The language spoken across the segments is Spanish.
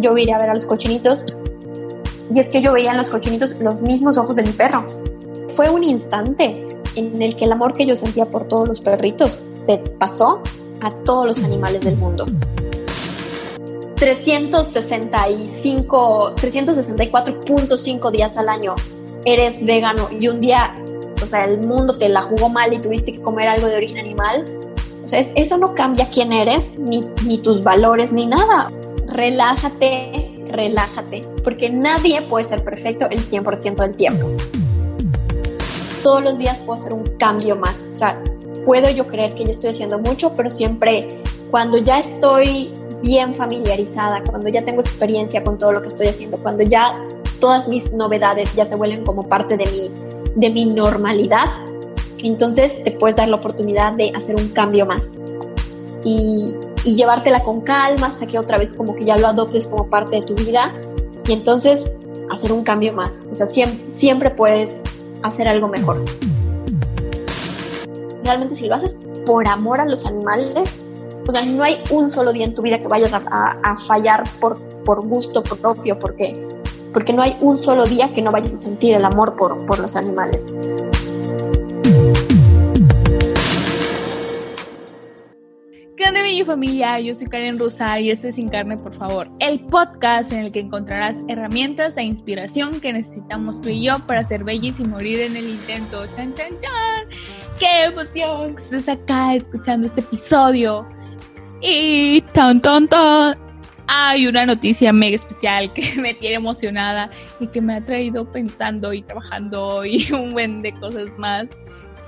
yo iría a ver a los cochinitos y es que yo veía en los cochinitos los mismos ojos de mi perro. Fue un instante en el que el amor que yo sentía por todos los perritos se pasó a todos los animales del mundo. 365, 364.5 días al año eres vegano y un día, o sea, el mundo te la jugó mal y tuviste que comer algo de origen animal, o sea, eso no cambia quién eres, ni, ni tus valores, ni nada. Relájate, relájate, porque nadie puede ser perfecto el 100% del tiempo. Todos los días puedo hacer un cambio más, o sea, puedo yo creer que ya estoy haciendo mucho, pero siempre cuando ya estoy bien familiarizada, cuando ya tengo experiencia con todo lo que estoy haciendo, cuando ya todas mis novedades ya se vuelven como parte de mi, de mi normalidad, entonces te puedes dar la oportunidad de hacer un cambio más y, y llevártela con calma hasta que otra vez como que ya lo adoptes como parte de tu vida y entonces hacer un cambio más. O sea, siempre, puedes hacer algo mejor. Realmente si lo haces por amor a los animales, o sea, no hay un solo día en tu vida que vayas a, fallar por, por gusto propio, porque, porque no hay un solo día que no vayas a sentir el amor por, por los animales. ¿Qué onda, mi familia? Yo soy Karen Rusa y este es Sin Carne, por favor. El podcast en el que encontrarás herramientas e inspiración que necesitamos tú y yo para ser bellis y morir en el intento. ¡Chan, chan, chan! ¡Qué emoción que estés acá escuchando este episodio! Y tan, tan, tan. Hay una noticia mega especial que me tiene emocionada y que me ha traído pensando y trabajando y un buen de cosas más.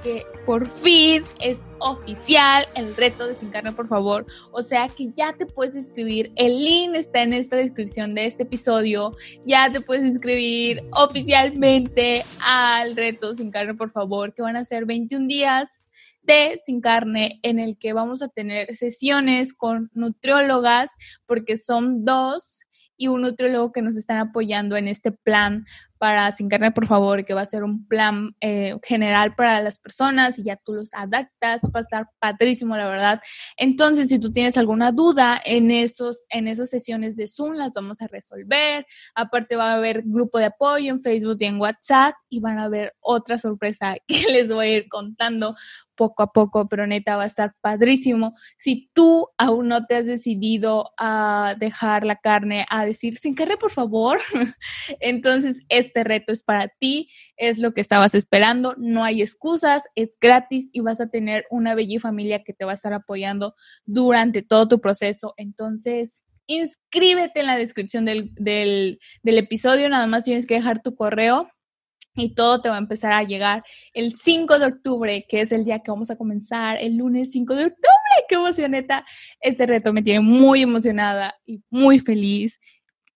Que por fin es oficial el reto de Sin Carne, por favor. O sea que ya te puedes inscribir. El link está en esta descripción de este episodio. Ya te puedes inscribir oficialmente al reto Sin Carne, por favor, que van a ser 21 días de Sin Carne en el que vamos a tener sesiones con nutriólogas porque son dos y un nutriólogo que nos están apoyando en este plan para Sin Carne, por favor, que va a ser un plan eh, general para las personas y ya tú los adaptas, va a estar padrísimo, la verdad. Entonces, si tú tienes alguna duda en, esos, en esas sesiones de Zoom, las vamos a resolver. Aparte, va a haber grupo de apoyo en Facebook y en WhatsApp y van a haber otra sorpresa que les voy a ir contando poco a poco, pero neta va a estar padrísimo. Si tú aún no te has decidido a dejar la carne, a decir sin carne, por favor, entonces este reto es para ti, es lo que estabas esperando, no hay excusas, es gratis y vas a tener una bella familia que te va a estar apoyando durante todo tu proceso. Entonces, inscríbete en la descripción del, del, del episodio, nada más tienes que dejar tu correo y todo te va a empezar a llegar el 5 de octubre, que es el día que vamos a comenzar, el lunes 5 de octubre. ¡Qué emocioneta! Este reto me tiene muy emocionada y muy feliz.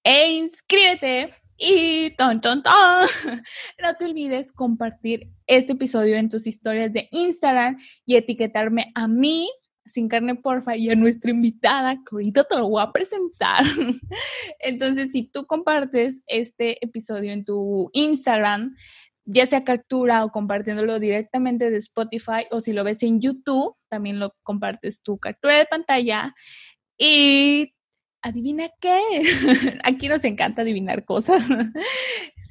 E inscríbete y ton, ton, ton. No te olvides compartir este episodio en tus historias de Instagram y etiquetarme a mí sin carne porfa y a nuestra invitada que ahorita te lo voy a presentar. Entonces, si tú compartes este episodio en tu Instagram, ya sea captura o compartiéndolo directamente de Spotify o si lo ves en YouTube, también lo compartes tu captura de pantalla y adivina qué, aquí nos encanta adivinar cosas.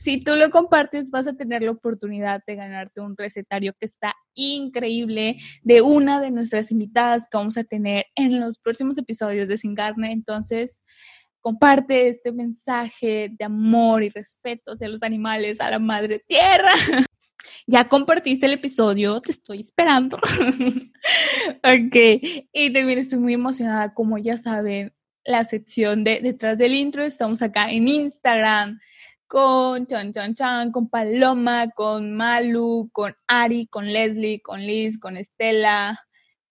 Si tú lo compartes, vas a tener la oportunidad de ganarte un recetario que está increíble de una de nuestras invitadas que vamos a tener en los próximos episodios de Sin Carne. Entonces, comparte este mensaje de amor y respeto hacia los animales, a la madre tierra. Ya compartiste el episodio, te estoy esperando. ok, y también estoy muy emocionada, como ya saben, la sección de detrás del intro, estamos acá en Instagram, con Chan Chan Chan, con Paloma, con Malu, con Ari, con Leslie, con Liz, con Estela,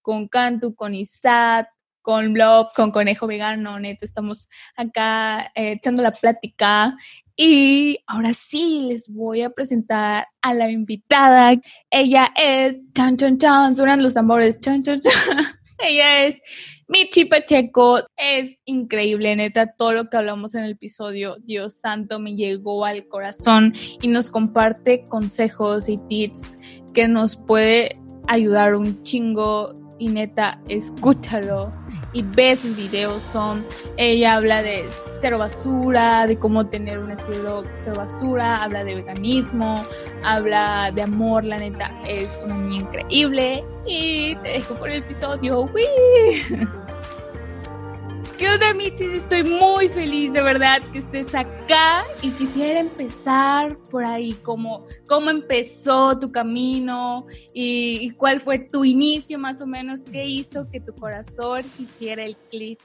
con Cantu, con Isat, con Blob, con Conejo Vegano, neto, estamos acá eh, echando la plática. Y ahora sí les voy a presentar a la invitada. Ella es Chan Chan Chan, suenan los amores, Chan Chan Chan. Ella es Michi Pacheco. Es increíble, neta, todo lo que hablamos en el episodio, Dios santo, me llegó al corazón y nos comparte consejos y tips que nos puede ayudar un chingo y neta, escúchalo y ve sus videos son, ella habla de cero basura, de cómo tener un estilo cero basura, habla de veganismo, habla de amor, la neta es una niña increíble y te dejo por el episodio. ¡Wii! ¿Qué onda, Michis? Estoy muy feliz de verdad que estés acá y quisiera empezar por ahí, cómo, cómo empezó tu camino y, cuál fue tu inicio más o menos, qué hizo que tu corazón hiciera el clic.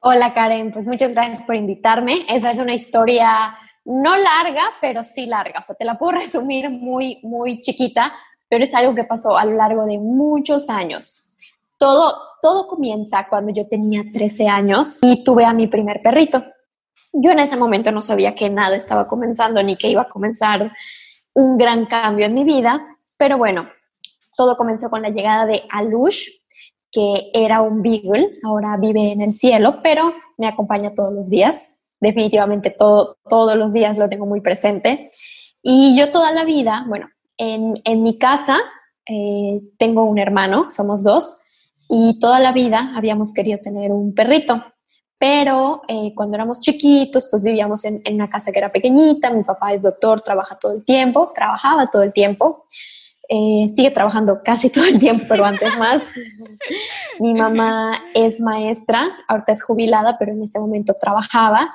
Hola Karen, pues muchas gracias por invitarme. Esa es una historia no larga, pero sí larga. O sea, te la puedo resumir muy, muy chiquita, pero es algo que pasó a lo largo de muchos años todo, todo comienza cuando yo tenía 13 años y tuve a mi primer perrito. Yo en ese momento no sabía que nada estaba comenzando ni que iba a comenzar un gran cambio en mi vida, pero bueno, todo comenzó con la llegada de Alush, que era un beagle, ahora vive en el cielo, pero me acompaña todos los días. Definitivamente todo, todos los días lo tengo muy presente. Y yo toda la vida, bueno, en, en mi casa eh, tengo un hermano, somos dos, y toda la vida habíamos querido tener un perrito, pero eh, cuando éramos chiquitos, pues vivíamos en, una casa que era pequeñita, mi papá es doctor, trabaja todo el tiempo, trabajaba todo el tiempo, eh, sigue trabajando casi todo el tiempo, pero antes más. mi mamá es maestra, ahorita es jubilada, pero en ese momento trabajaba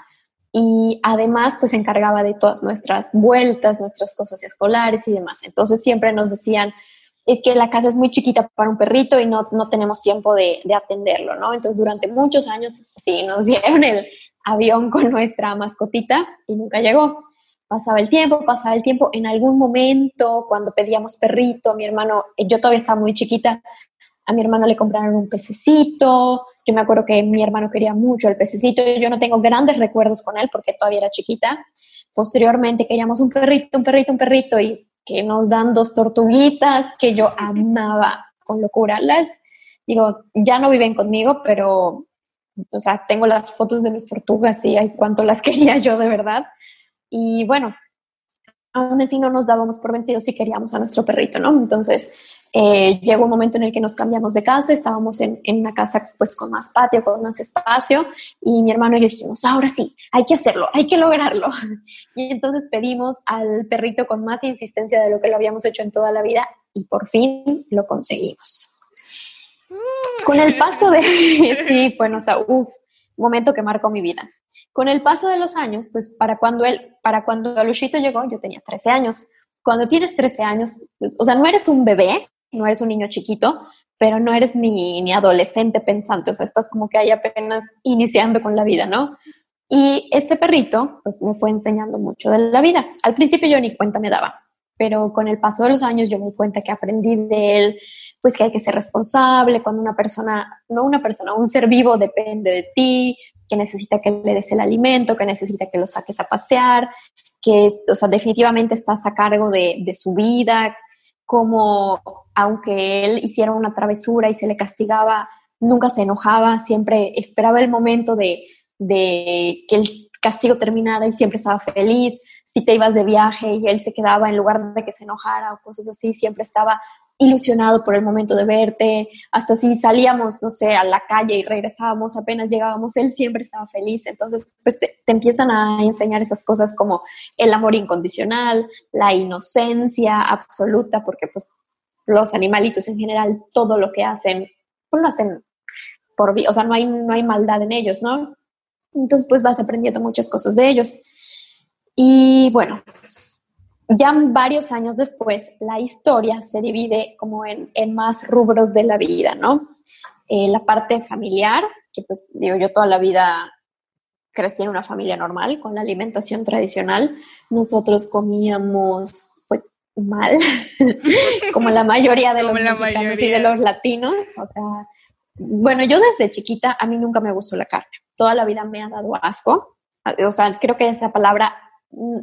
y además pues se encargaba de todas nuestras vueltas, nuestras cosas escolares y demás. Entonces siempre nos decían, es que la casa es muy chiquita para un perrito y no, no tenemos tiempo de, de, atenderlo, ¿no? Entonces, durante muchos años, sí, nos dieron el avión con nuestra mascotita y nunca llegó. Pasaba el tiempo, pasaba el tiempo. En algún momento, cuando pedíamos perrito, mi hermano, yo todavía estaba muy chiquita, a mi hermano le compraron un pececito. Yo me acuerdo que mi hermano quería mucho el pececito. Yo no tengo grandes recuerdos con él porque todavía era chiquita. Posteriormente queríamos un perrito, un perrito, un perrito y que nos dan dos tortuguitas que yo amaba con locura. digo, ya no viven conmigo, pero, o sea, tengo las fotos de mis tortugas y hay cuánto las quería yo de verdad. Y bueno, aún así no nos dábamos por vencidos si queríamos a nuestro perrito, ¿no? Entonces, eh, llegó un momento en el que nos cambiamos de casa, estábamos en, en, una casa pues con más patio, con más espacio, y mi hermano y yo dijimos, ahora sí, hay que hacerlo, hay que lograrlo. Y entonces pedimos al perrito con más insistencia de lo que lo habíamos hecho en toda la vida, y por fin lo conseguimos. Con el paso de, sí, bueno, o sea, uff, momento que marcó mi vida. Con el paso de los años, pues para cuando él, para cuando Luchito llegó, yo tenía 13 años. Cuando tienes 13 años, pues, o sea, no eres un bebé, no eres un niño chiquito, pero no eres ni, ni adolescente pensante, o sea, estás como que ahí apenas iniciando con la vida, ¿no? Y este perrito, pues me fue enseñando mucho de la vida. Al principio yo ni cuenta me daba, pero con el paso de los años yo me di cuenta que aprendí de él, pues que hay que ser responsable cuando una persona, no una persona, un ser vivo depende de ti, que necesita que le des el alimento, que necesita que lo saques a pasear, que, o sea, definitivamente estás a cargo de, de su vida, como aunque él hiciera una travesura y se le castigaba, nunca se enojaba, siempre esperaba el momento de, de que el castigo terminara y siempre estaba feliz. Si te ibas de viaje y él se quedaba en lugar de que se enojara o cosas así, siempre estaba ilusionado por el momento de verte, hasta si salíamos, no sé, a la calle y regresábamos, apenas llegábamos, él siempre estaba feliz. Entonces, pues te, empiezan a enseñar esas cosas como el amor incondicional, la inocencia absoluta, porque pues los animalitos en general, todo lo que hacen, pues lo hacen por, o sea, no hay, no hay maldad en ellos, ¿no? Entonces, pues vas aprendiendo muchas cosas de ellos. Y bueno, ya varios años después, la historia se divide como en, más rubros de la vida, ¿no? Eh, la parte familiar, que pues digo, yo toda la vida crecí en una familia normal, con la alimentación tradicional. Nosotros comíamos mal, como la mayoría de los mexicanos y de los latinos. O sea, bueno, yo desde chiquita a mí nunca me gustó la carne. Toda la vida me ha dado asco. O sea, creo que esa palabra mm,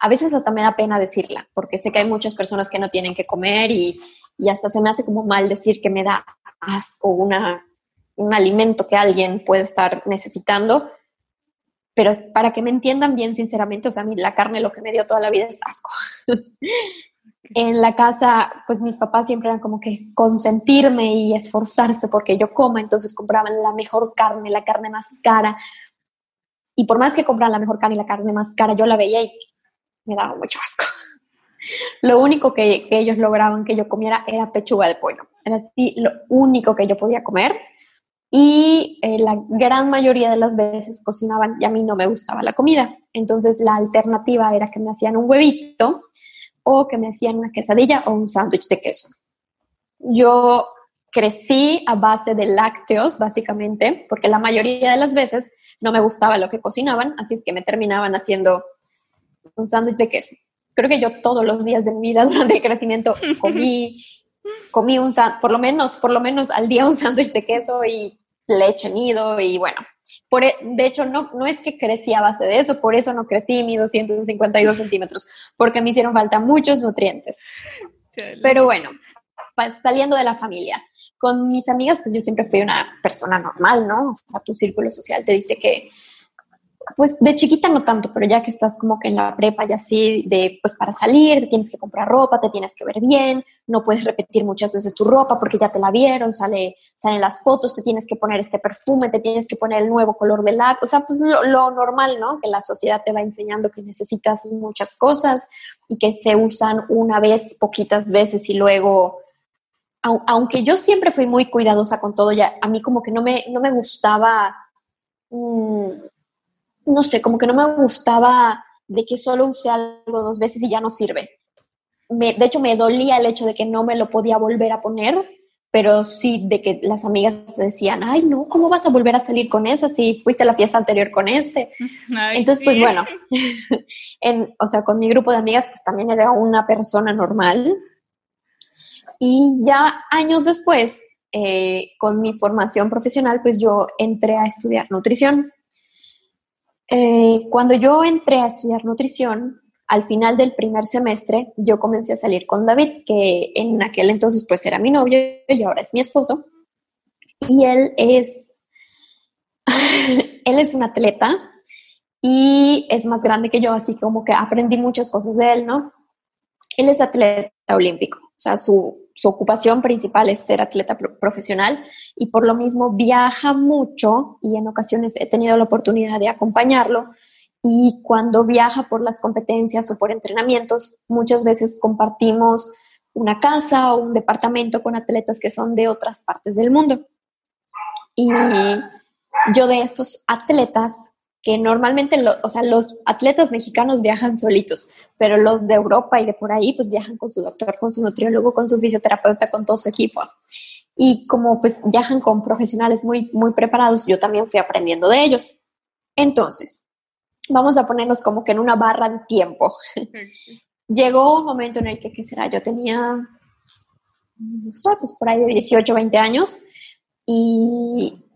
a veces hasta me da pena decirla, porque sé que hay muchas personas que no tienen que comer y, hasta se me hace como mal decir que me da asco una, un alimento que alguien puede estar necesitando. Pero para que me entiendan bien, sinceramente, o sea, a mí la carne lo que me dio toda la vida es asco. En la casa, pues mis papás siempre eran como que consentirme y esforzarse porque yo coma, entonces compraban la mejor carne, la carne más cara. Y por más que compraran la mejor carne y la carne más cara, yo la veía y me daba mucho asco. Lo único que, que ellos lograban que yo comiera era pechuga de pollo. Era así lo único que yo podía comer y eh, la gran mayoría de las veces cocinaban y a mí no me gustaba la comida. Entonces la alternativa era que me hacían un huevito o que me hacían una quesadilla o un sándwich de queso. Yo crecí a base de lácteos, básicamente, porque la mayoría de las veces no me gustaba lo que cocinaban, así es que me terminaban haciendo un sándwich de queso. Creo que yo todos los días de mi vida durante el crecimiento comí, comí un por lo menos, por lo menos al día un sándwich de queso y leche nido y bueno, por, e, de hecho no, no es que crecí a base de eso, por eso no crecí mi 252 centímetros, porque me hicieron falta muchos nutrientes. Pero bueno, saliendo de la familia, con mis amigas, pues yo siempre fui una persona normal, ¿no? O sea, tu círculo social te dice que pues de chiquita no tanto, pero ya que estás como que en la prepa y así, de pues para salir, tienes que comprar ropa, te tienes que ver bien, no puedes repetir muchas veces tu ropa porque ya te la vieron, sale, salen las fotos, te tienes que poner este perfume, te tienes que poner el nuevo color de lápiz, o sea, pues lo, lo, normal, ¿no? Que la sociedad te va enseñando que necesitas muchas cosas y que se usan una vez, poquitas veces y luego aunque yo siempre fui muy cuidadosa con todo, ya a mí como que no me, no me gustaba mmm, no sé, como que no me gustaba de que solo usé algo dos veces y ya no sirve. Me, de hecho, me dolía el hecho de que no me lo podía volver a poner, pero sí de que las amigas te decían, ay, no, ¿cómo vas a volver a salir con esa si fuiste a la fiesta anterior con este? Entonces, pues bueno, en, o sea, con mi grupo de amigas, pues también era una persona normal. Y ya años después, eh, con mi formación profesional, pues yo entré a estudiar nutrición. Eh, cuando yo entré a estudiar nutrición, al final del primer semestre, yo comencé a salir con David, que en aquel entonces pues era mi novio y ahora es mi esposo. Y él es, él es un atleta y es más grande que yo, así como que aprendí muchas cosas de él, ¿no? Él es atleta olímpico, o sea, su, su ocupación principal es ser atleta profesional y por lo mismo viaja mucho y en ocasiones he tenido la oportunidad de acompañarlo y cuando viaja por las competencias o por entrenamientos, muchas veces compartimos una casa o un departamento con atletas que son de otras partes del mundo. Y yo de estos atletas que normalmente, o sea, los atletas mexicanos viajan solitos, pero los de Europa y de por ahí, pues viajan con su doctor, con su nutriólogo, con su fisioterapeuta, con todo su equipo. Y como pues viajan con profesionales muy, muy preparados, yo también fui aprendiendo de ellos. Entonces, vamos a ponernos como que en una barra de tiempo. Llegó un momento en el que, ¿qué será? Yo tenía, no sé, pues por ahí de 18, 20 años y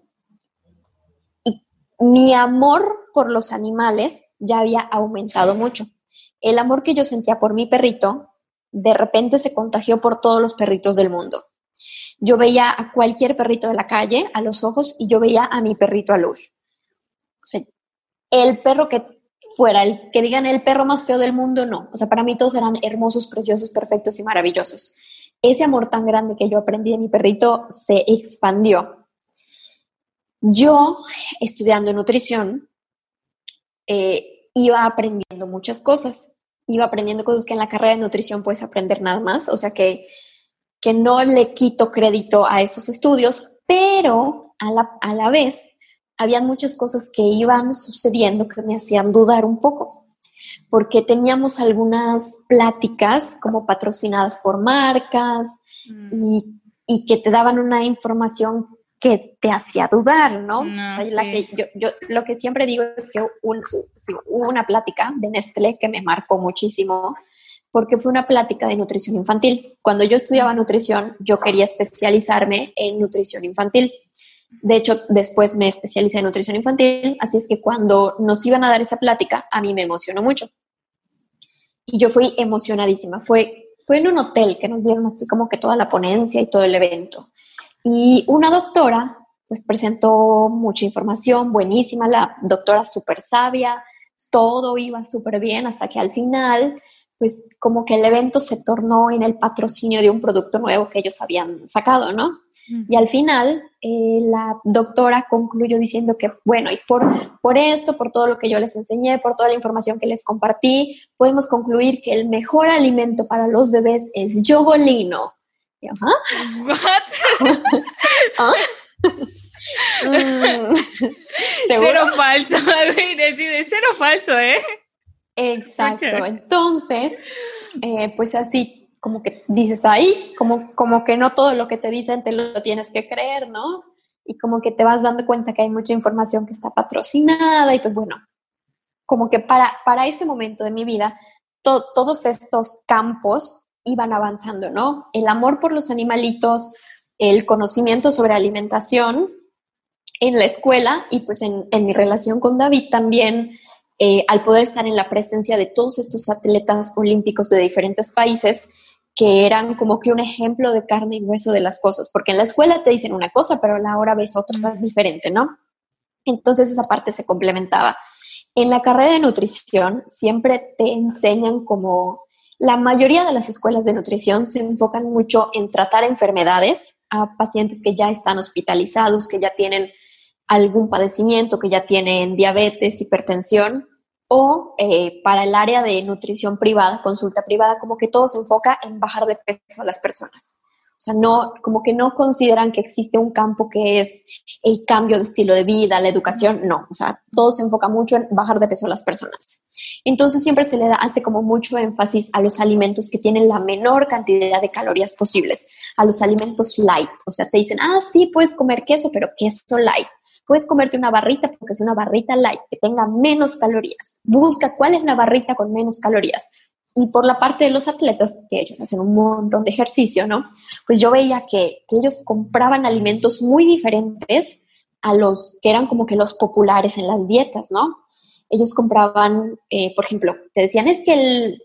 mi amor por los animales ya había aumentado mucho. El amor que yo sentía por mi perrito de repente se contagió por todos los perritos del mundo. Yo veía a cualquier perrito de la calle a los ojos y yo veía a mi perrito a luz. O sea, el perro que fuera, el que digan el perro más feo del mundo, no. O sea, para mí todos eran hermosos, preciosos, perfectos y maravillosos. Ese amor tan grande que yo aprendí de mi perrito se expandió yo, estudiando nutrición, eh, iba aprendiendo muchas cosas. Iba aprendiendo cosas que en la carrera de nutrición puedes aprender nada más. O sea que, que no le quito crédito a esos estudios, pero a la, a la vez habían muchas cosas que iban sucediendo que me hacían dudar un poco. Porque teníamos algunas pláticas como patrocinadas por marcas mm. y, y que te daban una información que te hacía dudar, ¿no? o sea, la que yo, yo, lo que siempre digo es que un, hubo una plática de Nestlé que me marcó muchísimo porque fue una plática de nutrición infantil. Cuando yo estudiaba nutrición, yo quería especializarme en nutrición infantil. De hecho, después me especialicé en nutrición infantil, así es que cuando nos iban a dar esa plática, a mí me emocionó mucho. Y yo fui emocionadísima. Fue, fue en un hotel que nos dieron así como que toda la ponencia y todo el evento. Y una doctora, pues presentó mucha información, buenísima, la doctora súper sabia, todo iba súper bien hasta que al final, pues como que el evento se tornó en el patrocinio de un producto nuevo que ellos habían sacado, ¿no? Y al final, eh, la doctora concluyó diciendo que, bueno, y por, por esto, por todo lo que yo les enseñé, por toda la información que les compartí, podemos concluir que el mejor alimento para los bebés es yogolino. ¿Ah? Mm. cero falso, decide cero falso, ¿eh? Exacto. Entonces, eh, pues así como que dices ahí, como, como que no todo lo que te dicen te lo tienes que creer, ¿no? Y como que te vas dando cuenta que hay mucha información que está patrocinada y pues bueno, como que para, para ese momento de mi vida, todos estos campos iban avanzando, ¿no? El amor por los animalitos, el conocimiento sobre alimentación en la escuela y pues en, en mi relación con David también, eh, al poder estar en la presencia de todos estos atletas olímpicos de diferentes países, que eran como que un ejemplo de carne y hueso de las cosas, porque en la escuela te dicen una cosa, pero a la hora ves otra diferente, ¿no? Entonces esa parte se complementaba. En la carrera de nutrición siempre te enseñan como la mayoría de las escuelas de nutrición se enfocan mucho en tratar enfermedades a pacientes que ya están hospitalizados, que ya tienen algún padecimiento, que ya tienen diabetes, hipertensión, o eh, para el área de nutrición privada, consulta privada, como que todo se enfoca en bajar de peso a las personas. O sea, no, como que no consideran que existe un campo que es el cambio de estilo de vida, la educación, no, o sea, todo se enfoca mucho en bajar de peso a las personas. Entonces siempre se le da, hace como mucho énfasis a los alimentos que tienen la menor cantidad de calorías posibles, a los alimentos light, o sea, te dicen, ah, sí, puedes comer queso, pero queso light Puedes comerte una barrita porque es una barrita light, que tenga menos calorías. Busca cuál es la barrita con menos calorías. Y por la parte de los atletas, que ellos hacen un montón de ejercicio, ¿no? Pues yo veía que, ellos compraban alimentos muy diferentes a los que eran como que los populares en las dietas, ¿no? Ellos compraban, eh, por ejemplo, te decían, es que el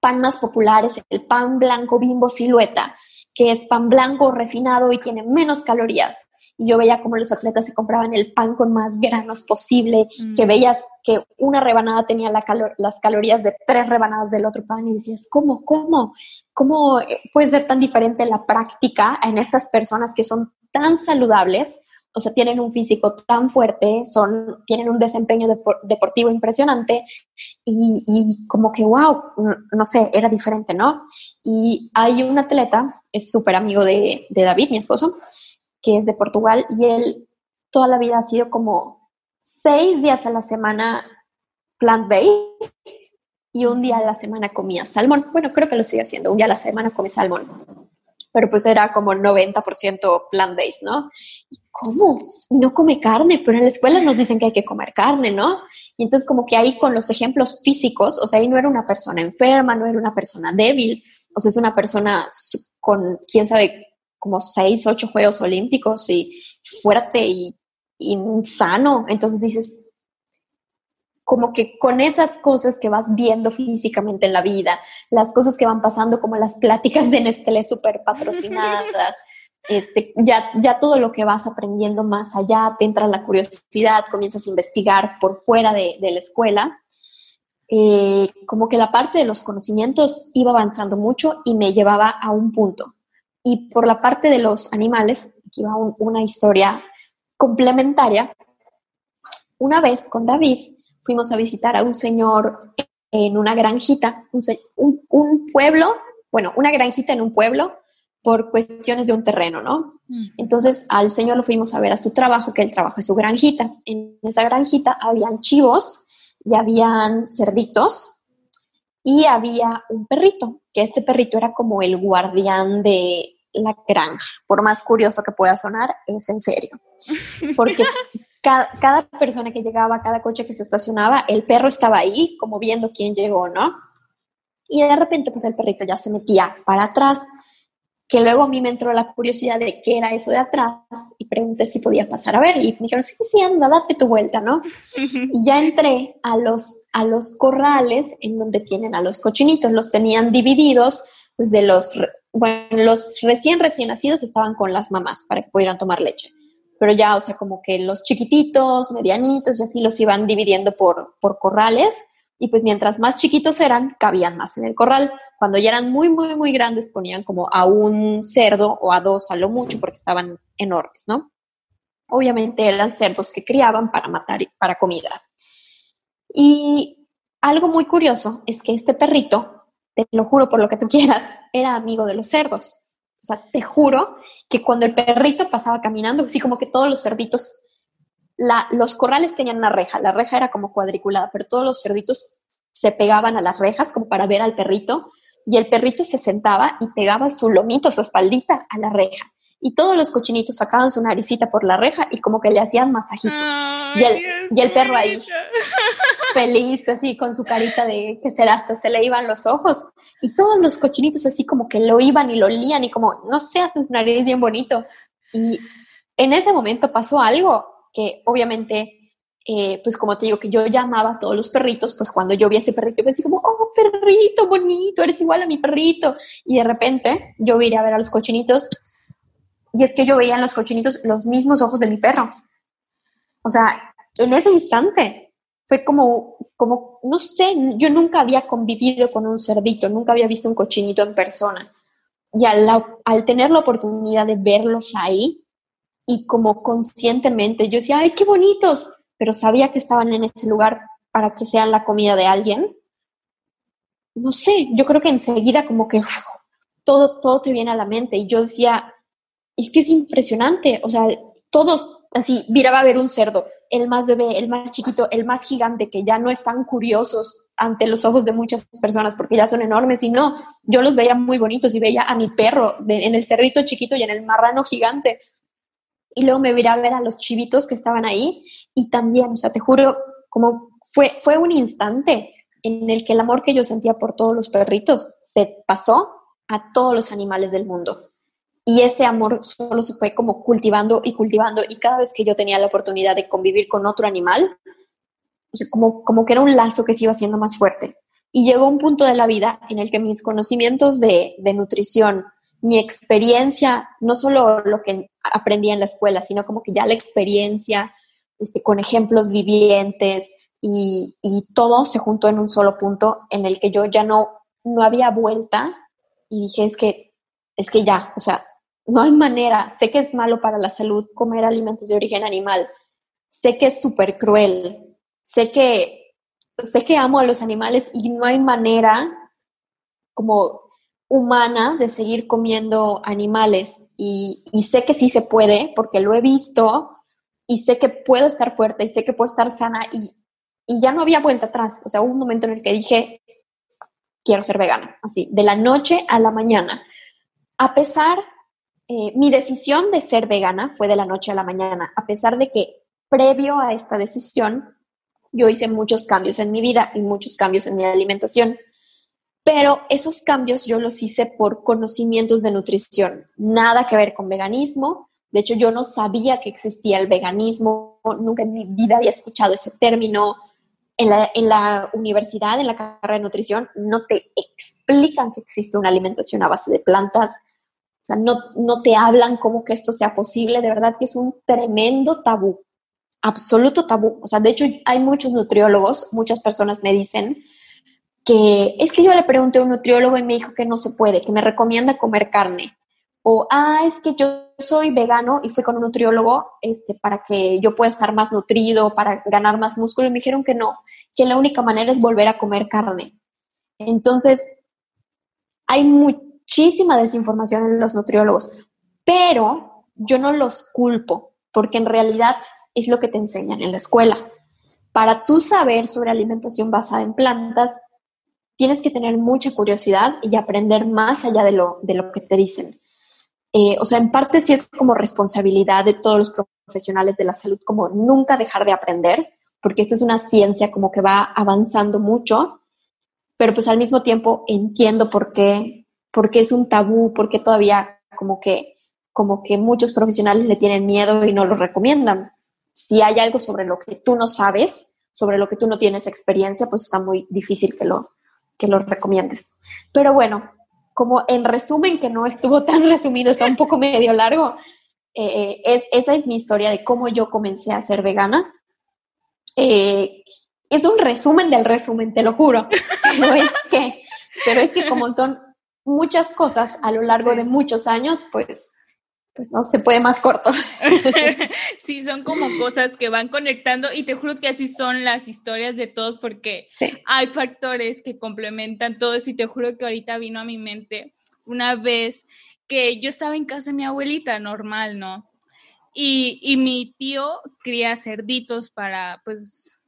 pan más popular es el pan blanco bimbo silueta, que es pan blanco refinado y tiene menos calorías y yo veía cómo los atletas se compraban el pan con más granos posible, mm. que veías que una rebanada tenía las calorías de tres rebanadas del otro pan y decías, ¿cómo, cómo, cómo puede ser tan diferente la práctica en estas personas que son tan saludables? O sea, tienen un físico tan fuerte, son, tienen un desempeño deportivo impresionante y, y, como que, wow, no sé, era diferente, ¿no? Y hay un atleta, es súper amigo de, de David, mi esposo, que es de Portugal, y él toda la vida ha sido como seis días a la semana plant-based y un día a la semana comía salmón. Bueno, creo que lo sigue haciendo, un día a la semana come salmón. Pero pues era como 90% plant-based, ¿no? ¿Cómo? No come carne, pero en la escuela nos dicen que hay que comer carne, ¿no? Y entonces como que ahí con los ejemplos físicos, o sea, ahí no era una persona enferma, no era una persona débil, o sea, es una persona con, quién sabe, como seis, ocho Juegos Olímpicos y fuerte y, sano. Entonces dices, como que con esas cosas que vas viendo físicamente en la vida, las cosas que van pasando como las pláticas de Nestlé súper patrocinadas, este, ya, ya todo lo que vas aprendiendo más allá, te entra la curiosidad, comienzas a investigar por fuera de, la escuela, eh, como que la parte de los conocimientos iba avanzando mucho y me llevaba a un punto. Y por la parte de los animales, aquí va una historia complementaria. Una vez con David fuimos a visitar a un señor en una granjita, un, pueblo, bueno, una granjita en un pueblo por cuestiones de un terreno, ¿no? Mm. Entonces al señor lo fuimos a ver a su trabajo, que él trabaja en su granjita. En esa granjita habían chivos y habían cerditos y había un perrito, que este perrito era como el guardián de la granja. Por más curioso que pueda sonar, es en serio. Porque cada, persona que llegaba, cada coche que se estacionaba, el perro estaba ahí como viendo quién llegó, ¿no? Y de repente, pues el perrito ya se metía para atrás, que luego a mí me entró la curiosidad de qué era eso de atrás y pregunté si podía pasar a ver y me dijeron, sí, sí, anda, date tu vuelta, ¿no? y ya entré a los, a los corrales en donde tienen a los cochinitos, los tenían divididos, pues de los bueno, los recién recién nacidos estaban con las mamás para que pudieran tomar leche. Pero ya, o sea, como que los chiquititos, medianitos y así los iban dividiendo por, por corrales y pues mientras más chiquitos eran, cabían más en el corral. Cuando ya eran muy, muy, muy grandes, ponían como a un cerdo o a dos a lo mucho porque estaban enormes, ¿no? Obviamente eran cerdos que criaban para matar, para comida. Y algo muy curioso es que este perrito, te lo juro por lo que tú quieras, era amigo de los cerdos. O sea, te juro que cuando el perrito pasaba caminando, así como que todos los cerditos los corrales tenían una reja, la reja era como cuadriculada, pero todos los cerditos se pegaban a las rejas como para ver al perrito y el perrito se sentaba y pegaba su lomito, su espaldita a la reja. Y todos los cochinitos sacaban su naricita por la reja y como que le hacían masajitos. y, el, y el perro ahí, feliz, así con su carita de que se, hasta se le iban los ojos. Y todos los cochinitos así como que lo iban y lo olían y como, no sé, hacen su nariz bien bonito. Y en ese momento pasó algo que obviamente, eh, pues como te digo, que yo llamaba a todos los perritos, pues cuando yo vi a ese perrito, pues así como, oh, perrito bonito, eres igual a mi perrito. Y de repente yo iré a ver a los cochinitos y es que yo veía en los cochinitos los mismos ojos de mi perro. O sea, en ese instante fue como, como, no sé, yo nunca había convivido con un cerdito, nunca había visto un cochinito en persona. Y al, al tener la oportunidad de verlos ahí, y como conscientemente yo decía, ay, qué bonitos, pero sabía que estaban en ese lugar para que sean la comida de alguien. No sé, yo creo que enseguida como que todo, todo te viene a la mente y yo decía, es que es impresionante, o sea, todos así, miraba a ver un cerdo, el más bebé, el más chiquito, el más gigante, que ya no están curiosos ante los ojos de muchas personas porque ya son enormes y no, yo los veía muy bonitos y veía a mi perro en el cerdito chiquito y en el marrano gigante y luego me viré a ver a los chivitos que estaban ahí y también, o sea, te juro, como fue, fue un instante en el que el amor que yo sentía por todos los perritos se pasó a todos los animales del mundo. Y ese amor solo se fue como cultivando y cultivando y cada vez que yo tenía la oportunidad de convivir con otro animal, o sea, como, como que era un lazo que se iba haciendo más fuerte. Y llegó un punto de la vida en el que mis conocimientos de, de nutrición, mi experiencia, no solo lo que aprendí en la escuela, sino como que ya la experiencia, este, con ejemplos vivientes y, todo se juntó en un solo punto en el que yo ya no, no había vuelta y dije, es que, es que ya, o sea, no hay manera, sé que es malo para la salud comer alimentos de origen animal, sé que es súper cruel, sé que, sé que amo a los animales y no hay manera como humana de seguir comiendo animales y, sé que sí se puede porque lo he visto y sé que puedo estar fuerte y sé que puedo estar sana y, ya no había vuelta atrás. O sea, hubo un momento en el que dije, quiero ser vegana, así, de la noche a la mañana. A pesar, eh, mi decisión de ser vegana fue de la noche a la mañana, a pesar de que previo a esta decisión yo hice muchos cambios en mi vida y muchos cambios en mi alimentación. Pero esos cambios yo los hice por conocimientos de nutrición, nada que ver con veganismo. De hecho, yo no sabía que existía el veganismo, nunca en mi vida había escuchado ese término. En la, universidad, en la carrera de nutrición, no te explican que existe una alimentación a base de plantas, o sea, no, no te hablan cómo que esto sea posible, de verdad que es un tremendo tabú, absoluto tabú. O sea, de hecho hay muchos nutriólogos, muchas personas me dicen que es que yo le pregunté a un nutriólogo y me dijo que no se puede, que me recomienda comer carne. O, ah, es que yo soy vegano y fui con un nutriólogo este, para que yo pueda estar más nutrido, para ganar más músculo. Y me dijeron que no, que la única manera es volver a comer carne. Entonces, hay muchísima desinformación en los nutriólogos, pero yo no los culpo, porque en realidad es lo que te enseñan en la escuela. Para tú saber sobre alimentación basada en plantas, tienes que tener mucha curiosidad y aprender más allá de lo, de lo que te dicen. Eh, o sea, en parte sí es como responsabilidad de todos los profesionales de la salud, como nunca dejar de aprender, porque esta es una ciencia como que va avanzando mucho, pero pues al mismo tiempo entiendo por qué, por qué es un tabú, por qué todavía como que, como que muchos profesionales le tienen miedo y no lo recomiendan. Si hay algo sobre lo que tú no sabes, sobre lo que tú no tienes experiencia, pues está muy difícil que lo, que lo recomiendes. Pero bueno, como en resumen, que no estuvo tan resumido, está un poco medio largo, eh, es, esa es mi historia de cómo yo comencé a ser vegana. Eh, es un resumen del resumen, te lo juro. Pero es que, pero es que como son muchas cosas a lo largo de muchos años, pues pues no se puede más corto. sí, son como cosas que van conectando y te juro que así son las historias de todos porque hay factores que complementan todo eso y te juro que ahorita vino a mi mente una vez que yo estaba en casa de mi abuelita, normal, ¿no? Y, y mi tío cría cerditos para, pues,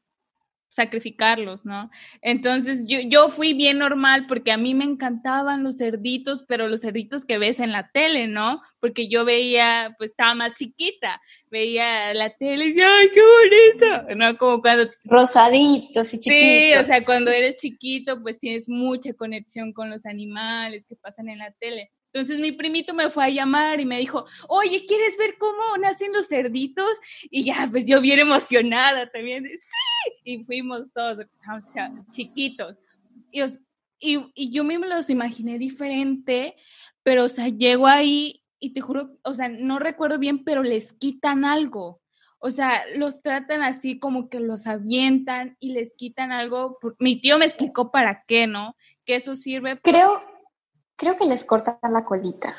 sacrificarlos, ¿no? Entonces yo, yo fui bien normal porque a mí me encantaban los cerditos, pero los cerditos que ves en la tele, ¿no? Porque yo veía, pues estaba más chiquita, veía la tele y decía, ¡ay, qué bonito! ¿No? Como cuando... Rosaditos y chiquitos. Sí, o sea, cuando eres chiquito, pues tienes mucha conexión con los animales que pasan en la tele. Entonces mi primito me fue a llamar y me dijo, oye, ¿quieres ver cómo nacen los cerditos? Y ya, pues yo bien emocionada también, sí, y fuimos todos, estábamos chiquitos. Y, y, y, yo me los imaginé diferente, pero, o sea, llego ahí y te juro, o sea, no recuerdo bien, pero les quitan algo. O sea, los tratan así como que los avientan y les quitan algo. Mi tío me explicó para qué, ¿no? Que eso sirve. Creo, Creo que les cortan la colita.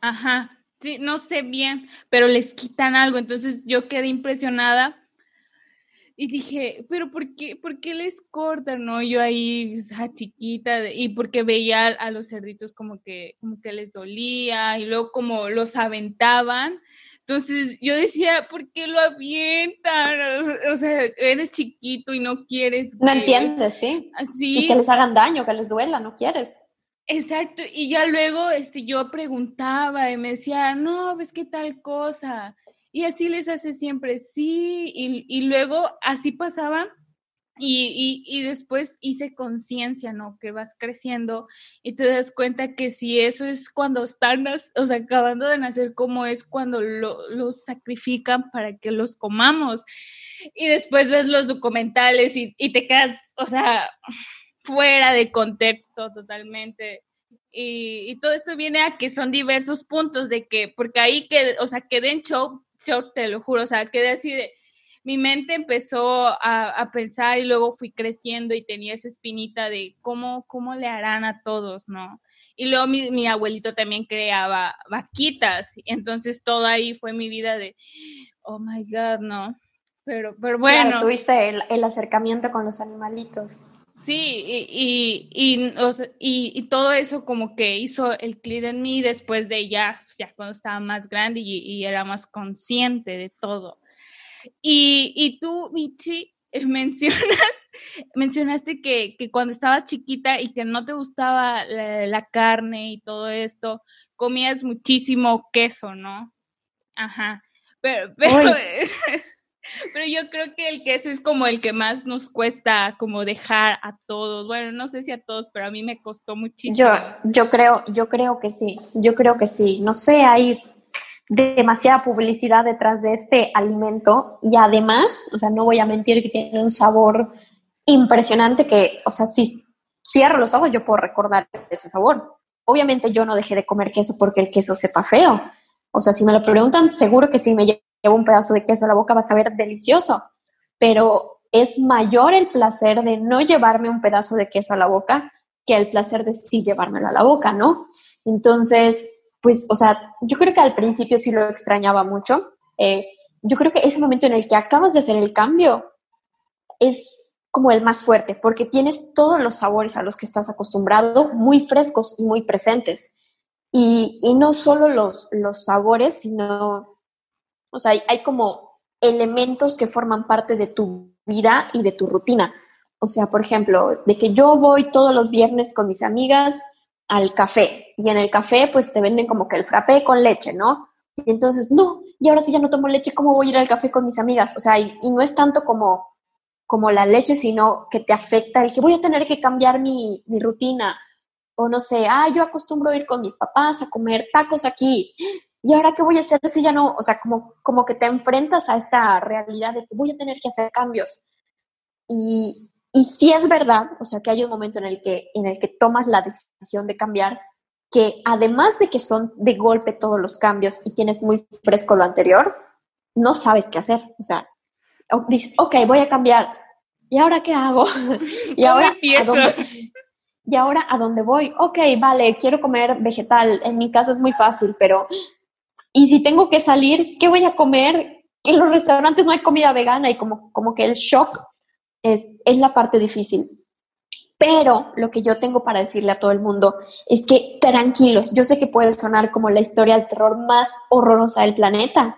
Ajá, sí, no sé bien, pero les quitan algo. Entonces yo quedé impresionada y dije, pero ¿por qué, por qué les cortan? No, yo ahí, o sea, chiquita, y porque veía a los cerditos como que, como que les dolía, y luego como los aventaban. Entonces yo decía, ¿por qué lo avientan? O sea, eres chiquito y no quieres. No entiendes, ¿sí? ¿sí? Y que les hagan daño, que les duela, no quieres. Exacto, y ya luego este, yo preguntaba y me decía, no, ves qué tal cosa. Y así les hace siempre, sí, y, y luego así pasaba. Y, y, y después hice conciencia, ¿no? Que vas creciendo y te das cuenta que si eso es cuando están, o sea, acabando de nacer, como es cuando los sacrifican para que los comamos. Y después ves los documentales y, y te quedas, o sea, fuera de contexto totalmente. Y, todo esto viene a que son diversos puntos de que, porque ahí que, o sea, quedé en shock, shock, te lo juro, o sea, quedé así de, mi mente empezó a, pensar y luego fui creciendo y tenía esa espinita de cómo, cómo le harán a todos, ¿no? Y luego mi, mi abuelito también creaba vaquitas, entonces todo ahí fue mi vida de, oh my God, ¿no? Pero, pero bueno. tuviste el, el acercamiento con los animalitos. Sí, y, y, y, y, todo eso como que hizo el clic en mí después de ya, ya cuando estaba más grande y, era más consciente de todo. Y, tú, Michi, mencionas, mencionaste que, que, cuando estabas chiquita y que no te gustaba la, carne y todo esto, comías muchísimo queso, ¿no? Ajá. Pero, pero Pero yo creo que el queso es como el que más nos cuesta como dejar a todos. Bueno, no sé si a todos, pero a mí me costó muchísimo. Yo, yo creo, yo creo que sí, yo creo que sí. No sé, hay demasiada publicidad detrás de este alimento y además, o sea, no voy a mentir que tiene un sabor impresionante que, o sea, si cierro los ojos yo puedo recordar ese sabor. Obviamente yo no dejé de comer queso porque el queso sepa feo. O sea, si me lo preguntan, seguro que sí me llevo un pedazo de queso a la boca, va a saber delicioso, pero es mayor el placer de no llevarme un pedazo de queso a la boca que el placer de sí llevármelo a la boca, ¿no? Entonces, pues, o sea, yo creo que al principio sí lo extrañaba mucho. Eh, yo creo que ese momento en el que acabas de hacer el cambio es como el más fuerte, porque tienes todos los sabores a los que estás acostumbrado muy frescos y muy presentes. Y, y no solo los, los sabores, sino o sea, hay, como elementos que forman parte de tu vida y de tu rutina. O sea, por ejemplo, de que yo voy todos los viernes con mis amigas al café y en el café pues te venden como que el frappé con leche, ¿no? Y entonces, no, y ahora sí ya no tomo leche, ¿cómo voy a ir al café con mis amigas? O sea, y, no es tanto como, como la leche, sino que te afecta el que voy a tener que cambiar mi, mi rutina. O no sé, ah, yo acostumbro ir con mis papás a comer tacos aquí. ¿Y ahora qué voy a hacer si ya no? O sea, como, como que te enfrentas a esta realidad de que voy a tener que hacer cambios. Y, y sí es verdad, o sea, que hay un momento en el que, en el que tomas la decisión de cambiar, que además de que son de golpe todos los cambios y tienes muy fresco lo anterior, no sabes qué hacer. O sea, dices, ok, voy a cambiar, ¿y ahora qué hago? ¿Y ahora, ¿a dónde, ¿Y ahora a dónde voy? Ok, vale, quiero comer vegetal. En mi casa es muy fácil, pero ¿y si tengo que salir? ¿Qué voy a comer? En los restaurantes no hay comida vegana y como, como que el shock es, es la parte difícil. Pero lo que yo tengo para decirle a todo el mundo es que tranquilos, yo sé que puede sonar como la historia del terror más horrorosa del planeta,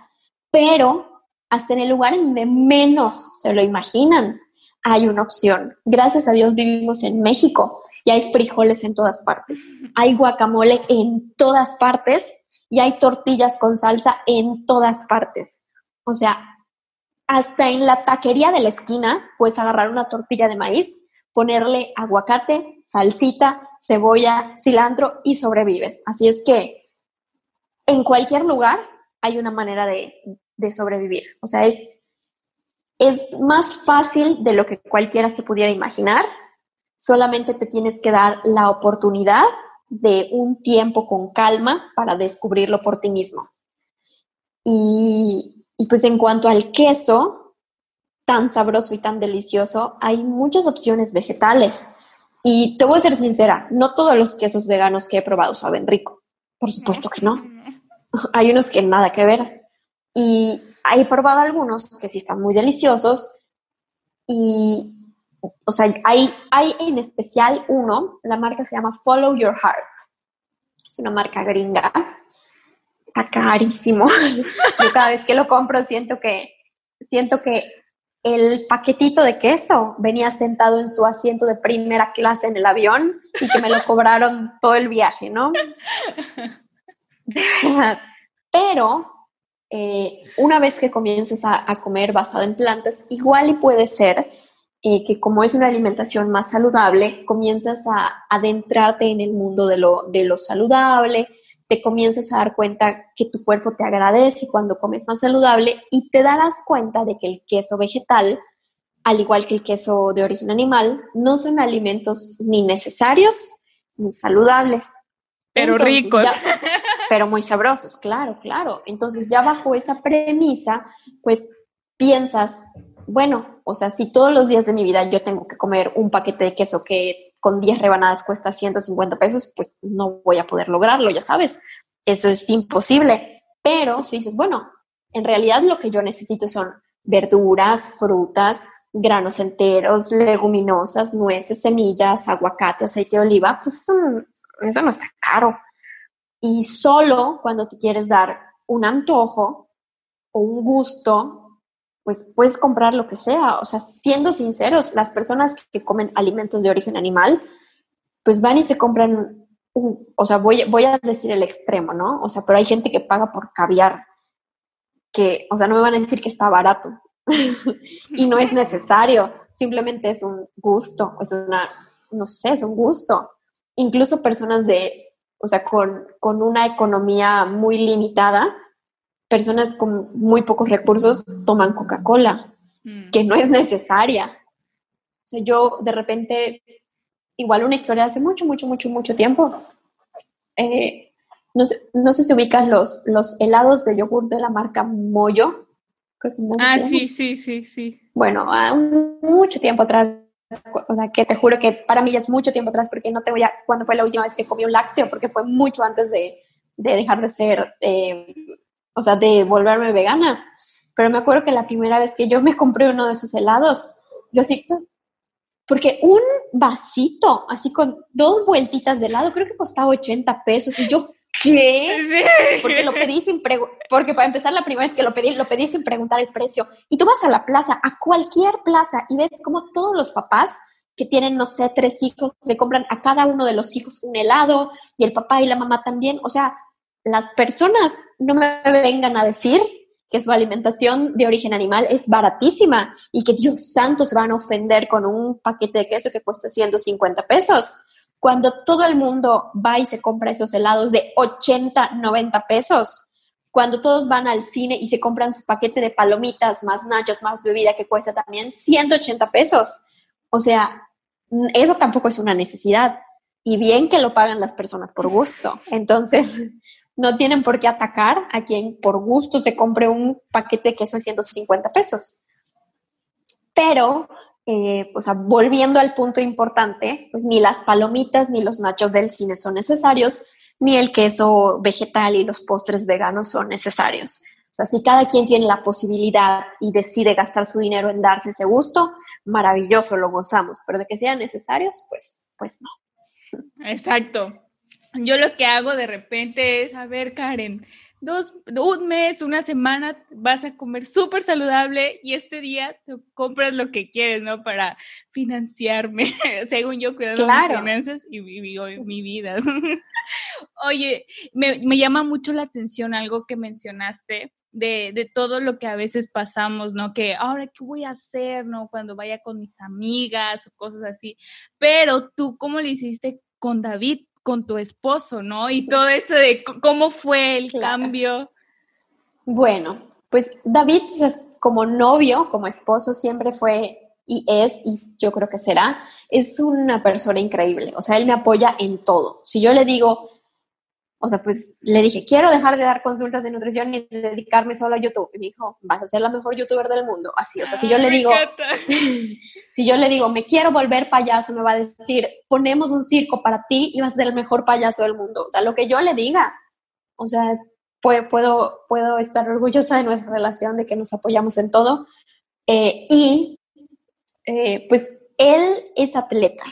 pero hasta en el lugar en donde menos se lo imaginan hay una opción. Gracias a Dios vivimos en México y hay frijoles en todas partes, hay guacamole en todas partes y hay tortillas con salsa en todas partes. O sea, hasta en la taquería de la esquina puedes agarrar una tortilla de maíz, ponerle aguacate, salsita, cebolla, cilantro y sobrevives. Así es que en cualquier lugar hay una manera de, sobrevivir. O sea, es, es más fácil de lo que cualquiera se pudiera imaginar solamente te tienes que dar la oportunidad de un tiempo con calma para descubrirlo por ti mismo. Y, pues en cuanto al queso, tan sabroso y tan delicioso, hay muchas opciones vegetales. Y te voy a ser sincera, no todos los quesos veganos que he probado saben rico. Por supuesto que no. Hay unos que nada que ver. Y he probado algunos que sí están muy deliciosos. Y, o sea, hay, hay en especial uno, la marca se llama Follow Your Heart. Es una marca gringa. Está carísimo. Yo cada vez que lo compro siento que, siento que el paquetito de queso venía sentado en su asiento de primera clase en el avión y que me lo cobraron todo el viaje, ¿no? Pero eh, una vez que comiences a, a, comer basado en plantas, igual y puede ser eh, que como es una alimentación más saludable, comienzas a adentrarte en el mundo de lo, de lo saludable, te comienzas a dar cuenta que tu cuerpo te agradece cuando comes más saludable y te darás cuenta de que el queso vegetal, al igual que el queso de origen animal, no son alimentos ni necesarios ni saludables. Pero ricos. pero muy sabrosos, claro, claro. Entonces ya bajo esa premisa, pues piensas, bueno, o sea, si todos los días de mi vida yo tengo que comer un paquete de queso que con 10 rebanadas cuesta 150 pesos, pues no voy a poder lograrlo, ya sabes. Eso es imposible. Pero si dices, bueno, en realidad lo que yo necesito son verduras, frutas, granos enteros, leguminosas, nueces, semillas, aguacate, aceite de oliva, pues eso, no está caro. Y solo cuando te quieres dar un antojo o un gusto pues puedes comprar lo que sea. O sea, siendo sinceros, las personas que comen alimentos de origen animal, pues van y se compran, o sea, voy, a decir el extremo, ¿no? O sea, pero hay gente que paga por caviar, que, o sea, no me van a decir que está barato y no es necesario, simplemente es un gusto, es una, no sé, es un gusto. Incluso personas de, o sea, con una economía muy limitada, personas con muy pocos recursos toman Coca-Cola, mm. que no es necesaria. O sea, yo de repente, igual una historia de hace mucho, mucho, mucho, mucho tiempo. Eh, no, sé, no sé si ubicas los, los helados de yogur de la marca Moyo. ah, sí, sí, sí, sí. Bueno, mucho tiempo atrás, o sea, que te juro que para mí ya es mucho tiempo atrás porque no te voy a, cuando fue la última vez que comí un lácteo, porque fue mucho antes de, de dejar de ser eh, o sea, de volverme vegana. Pero me acuerdo que la primera vez que yo me compré uno de esos helados, yo así, porque un vasito, así con dos vueltitas de helado, creo que costaba 80 pesos. Y yo, ¿qué? Porque lo pedí sin porque para empezar la primera vez que lo pedí, lo pedí sin preguntar el precio. Y tú vas a la plaza, a cualquier plaza, y ves como todos los papás que tienen, no sé, tres hijos, le compran a cada uno de los hijos un helado, y el papá y la mamá también. O sea, las personas no me vengan a decir que su alimentación de origen animal es baratísima y que Dios santo se van a ofender con un paquete de queso que cuesta 150 pesos. Cuando todo el mundo va y se compra esos helados de 80, 90 pesos. Cuando todos van al cine y se compran su paquete de palomitas, más nachos, más bebida que cuesta también 180 pesos. O sea, eso tampoco es una necesidad. Y bien que lo pagan las personas por gusto. Entonces, no tienen por qué atacar a quien por gusto se compre un paquete de queso en 150 pesos. Pero eh, o sea, volviendo al punto importante, pues ni las palomitas ni los nachos del cine son necesarios, ni el queso vegetal y los postres veganos son necesarios. O sea, si cada quien tiene la posibilidad y decide gastar su dinero en darse ese gusto, maravilloso, lo gozamos, pero de que sean necesarios, pues, pues no. Exacto. Yo lo que hago de repente es, a ver, Karen, dos, un mes, una semana, vas a comer súper saludable y este día compras lo que quieres, ¿no? Para financiarme, según yo, cuidando mis finanzas y mi, mi vida. Oye, me, me, llama mucho la atención algo que mencionaste de, de, todo lo que a veces pasamos, ¿no? Que ahora, ¿qué voy a hacer, ¿no? Cuando vaya con mis amigas o cosas así. Pero tú, ¿cómo le hiciste con David? Con tu esposo, ¿no? Y todo esto de cómo fue el cambio. Bueno, pues David como novio, como esposo, siempre fue y es, y yo creo que será, es una persona increíble. O sea, él me apoya en todo. Si yo le digo, o sea, pues le dije, quiero dejar de dar consultas de nutrición y dedicarme solo a YouTube. Y me dijo, vas a ser la mejor youtuber del mundo. Así, o sea, si yo le digo, si yo le digo, me quiero volver payaso, me va a decir, ponemos un circo para ti y vas a ser el mejor payaso del mundo. O sea, lo que yo le diga. O sea, puedo, puedo, puedo estar orgullosa de nuestra relación, de que nos apoyamos en todo. Eh, y eh, pues él es atleta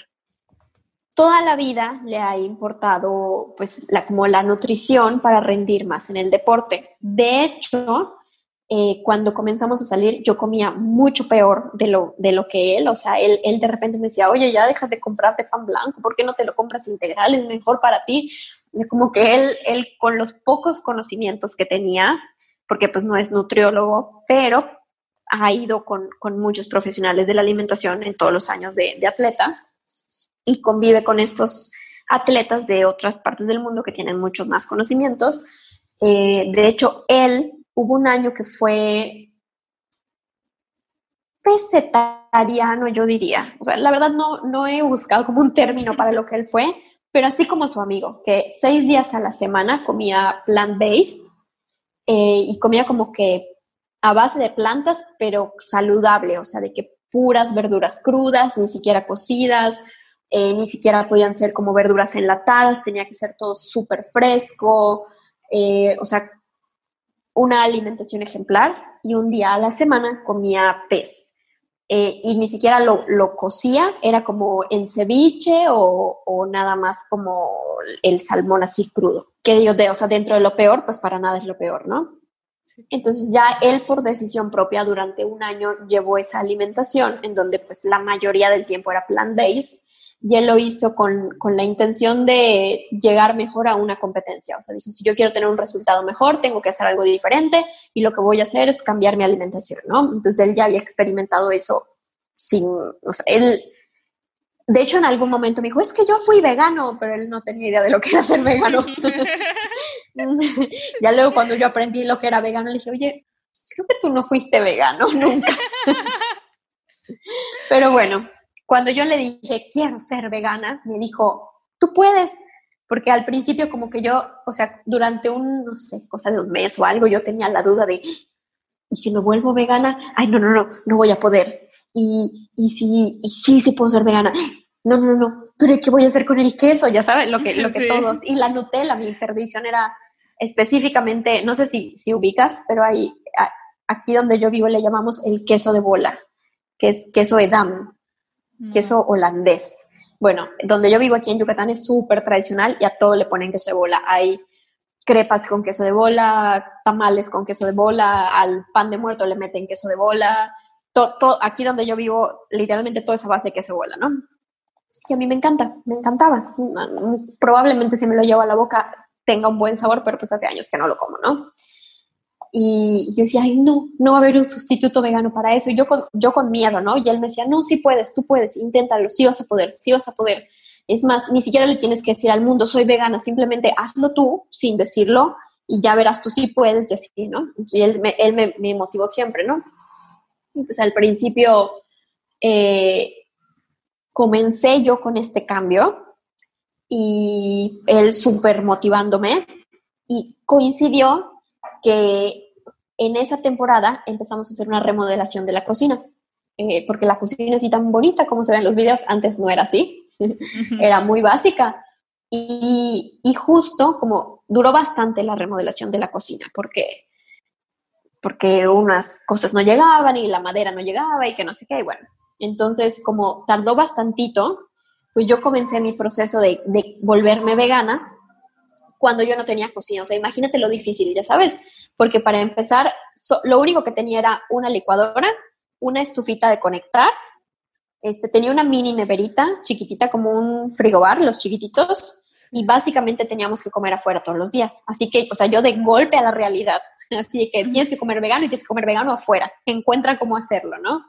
toda la vida le ha importado pues la, como la nutrición para rendir más en el deporte. De hecho, eh, cuando comenzamos a salir yo comía mucho peor de lo, de lo que él, o sea, él, él de repente me decía, oye, ya dejas de comprarte pan blanco, ¿por qué no te lo compras integral? Es mejor para ti. como que él, él con los pocos conocimientos que tenía, porque pues no es nutriólogo, pero ha ido con, con muchos profesionales de la alimentación en todos los años de atleta, y convive con estos atletas de otras partes del mundo que tienen muchos más conocimientos. Eh, de hecho, él hubo un año que fue pesetariano, yo diría. O sea, la verdad no, no he buscado como un término para lo que él fue, pero así como su amigo, que seis días a la semana comía plant-based eh, y comía como que a base de plantas, pero saludable, o sea, de que puras verduras crudas, ni siquiera cocidas, eh, ni siquiera podían ser como verduras enlatadas, tenía que ser todo súper fresco, eh, o sea, una alimentación ejemplar y un día a la semana comía pez. Eh, y ni siquiera lo, lo, cocía, era como en ceviche o, o, nada más como el salmón así crudo. Que digo, de, o sea, dentro de lo peor, pues para nada es lo peor, ¿no? Entonces ya él por decisión propia durante un año llevó esa alimentación en donde pues la mayoría del tiempo era plant-based y él lo hizo con, con, la intención de llegar mejor a una competencia. O sea, dijo, si yo quiero tener un resultado mejor, tengo que hacer algo diferente y lo que voy a hacer es cambiar mi alimentación, ¿no? Entonces él ya había experimentado eso sin, o sea, él, de hecho en algún momento me dijo, es que yo fui vegano, pero él no tenía idea de lo que era ser vegano. ya luego cuando yo aprendí lo que era vegano, le dije, oye, creo que tú no fuiste vegano nunca. pero bueno, cuando yo le dije, quiero ser vegana, me dijo, tú puedes, porque al principio como que yo, o sea, durante un, no sé, cosa de un mes o algo, yo tenía la duda de, ¿y si me vuelvo vegana? Ay, no, no, no, no voy a poder. Y, y si, y sí, sí puedo ser vegana. No, no, no, pero ¿qué voy a hacer con el queso? Ya saben, lo que, lo que todos. Y la Nutella, mi perdición era específicamente, no sé si, si ubicas, pero hay, aquí donde yo vivo le llamamos el queso de bola, que es queso edam queso holandés. Bueno, donde yo vivo aquí en Yucatán es súper tradicional y a todo le ponen queso de bola. Hay crepas con queso de bola, tamales con queso de bola, al pan de muerto le meten queso de bola. Todo, aquí donde yo vivo, literalmente toda esa base de queso de bola, ¿no? Y a mí me encanta, me encantaba. Probablemente si me lo llevo a la boca tenga un buen sabor, pero pues hace años que no lo como, ¿no? Y yo decía, ay, no, no va a haber un sustituto vegano para eso. Y yo con, yo con miedo, ¿no? Y él me decía, no, sí puedes, tú puedes, inténtalo, sí vas a poder, sí vas a poder. Es más, ni siquiera le tienes que decir al mundo, soy vegana, simplemente hazlo tú sin decirlo y ya verás, tú sí puedes y así, ¿no? Y él me, él me, me motivó siempre, ¿no? Y pues al principio eh, comencé yo con este cambio y él súper motivándome y coincidió que en esa temporada empezamos a hacer una remodelación de la cocina. eh, porque la cocina así tan bonita como se ve en los videos, antes no era así, era muy básica. Y, y, justo como duró bastante la remodelación de la cocina, porque, porque unas cosas no llegaban y la madera no llegaba y que no sé qué, y bueno, entonces como tardó bastantito, pues yo comencé mi proceso de, de volverme vegana cuando yo no tenía cocina. O sea, imagínate lo difícil, ya sabes, porque para empezar, lo único que tenía era una licuadora, una estufita de conectar, este, tenía una mini neverita chiquitita como un frigobar, los chiquititos, y básicamente teníamos que comer afuera todos los días. Así que, o sea, yo de golpe a la realidad, así que tienes que comer vegano y tienes que comer vegano afuera, encuentra cómo hacerlo, ¿no?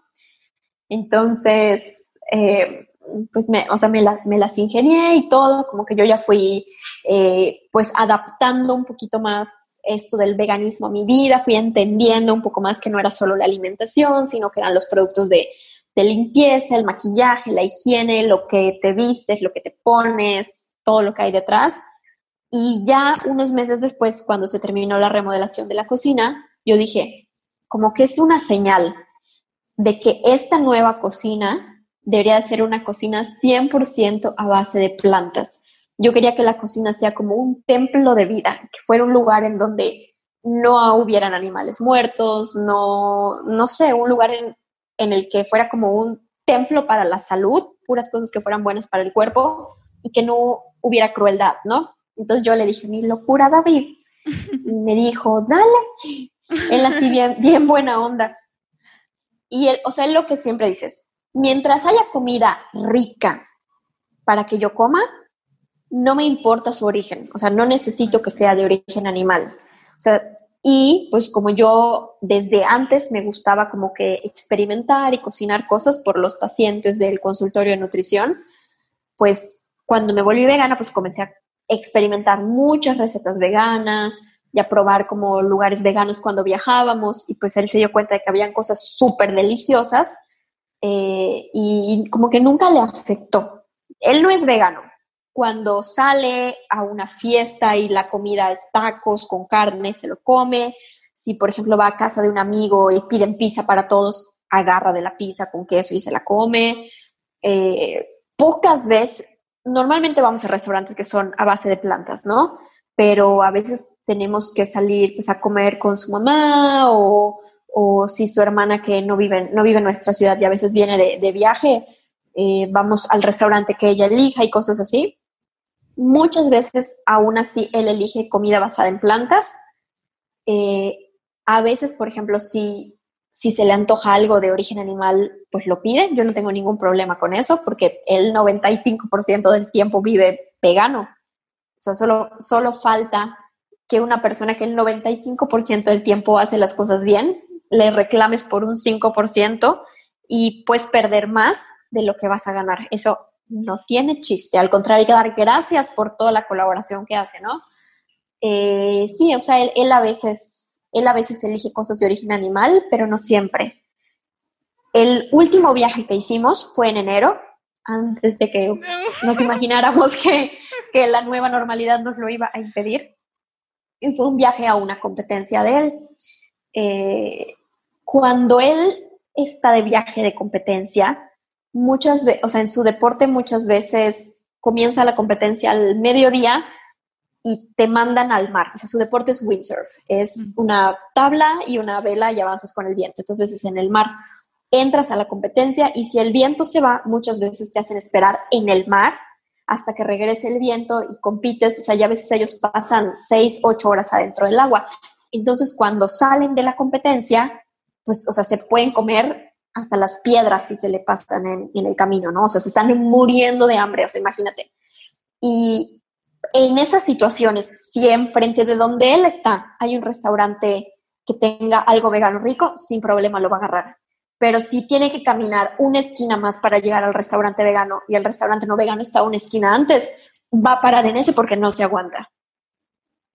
Entonces, eh, pues me, o sea, me, me, las ingenié y todo, como que yo ya fui eh, pues adaptando un poquito más esto del veganismo a mi vida, fui entendiendo un poco más que no era solo la alimentación, sino que eran los productos de, de limpieza, el maquillaje, la higiene, lo que te vistes, lo que te pones, todo lo que hay detrás. Y ya unos meses después, cuando se terminó la remodelación de la cocina, yo dije, como que es una señal de que esta nueva cocina debería de ser una cocina 100% a base de plantas. Yo quería que la cocina sea como un templo de vida, que fuera un lugar en donde no hubieran animales muertos, no, no sé, un lugar en, el que fuera como un templo para la salud, puras cosas que fueran buenas para el cuerpo y que no hubiera crueldad, ¿no? Entonces yo le dije, mi locura, David. Y me dijo, dale. Él así bien, bien buena onda. Y él, o sea, él lo que siempre dices, mientras haya comida rica para que yo coma, no me importa su origen, o sea, no necesito que sea de origen animal. O sea, y pues como yo desde antes me gustaba como que experimentar y cocinar cosas por los pacientes del consultorio de nutrición, pues cuando me volví vegana, pues comencé a experimentar muchas recetas veganas y a probar como lugares veganos cuando viajábamos y pues él se dio cuenta de que habían cosas súper deliciosas eh, y como que nunca le afectó. Él no es vegano. Cuando sale a una fiesta y la comida es tacos con carne, se lo come. Si, por ejemplo, va a casa de un amigo y piden pizza para todos, agarra de la pizza con queso y se la come. Eh, pocas veces, normalmente vamos a restaurantes que son a base de plantas, ¿no? Pero a veces tenemos que salir pues, a comer con su mamá o o si su hermana que no vive, no vive en nuestra ciudad y a veces viene de, viaje, eh, vamos al restaurante que ella elija y cosas así. Muchas veces, aún así, él elige comida basada en plantas. Eh, a veces, por ejemplo, si, si se le antoja algo de origen animal, pues lo pide. Yo no tengo ningún problema con eso porque el 95% del tiempo vive vegano. O sea, solo, solo falta que una persona que el 95% del tiempo hace las cosas bien le reclames por un 5% y puedes perder más de lo que vas a ganar. Eso no tiene chiste, al contrario, hay que dar gracias por toda la colaboración que hace, ¿no? Eh, sí, o sea, él, a veces, él a veces elige cosas de origen animal, pero no siempre. El último viaje que hicimos fue en enero, antes de que nos imagináramos que, que la nueva normalidad nos lo iba a impedir. Y fue un viaje a una competencia de él. Eh, cuando él está de viaje de competencia, muchas veces, o sea, en su deporte muchas veces comienza la competencia al mediodía y te mandan al mar. O sea, su deporte es windsurf. Es una tabla y una vela y avanzas con el viento. Entonces es en el mar. Entras a la competencia y si el viento se va, muchas veces te hacen esperar en el mar hasta que regrese el viento y compites. O sea, ya a veces ellos pasan seis, ocho horas adentro del agua. Entonces, cuando salen de la competencia, pues, o sea, se pueden comer hasta las piedras si se le pasan en, el camino, ¿no? O sea, se están muriendo de hambre, o sea, imagínate. Y en esas situaciones, si enfrente de donde él está hay un restaurante que tenga algo vegano rico, sin problema lo va a agarrar. Pero si tiene que caminar una esquina más para llegar al restaurante vegano y el restaurante no vegano está una esquina antes, va a parar en ese porque no se aguanta.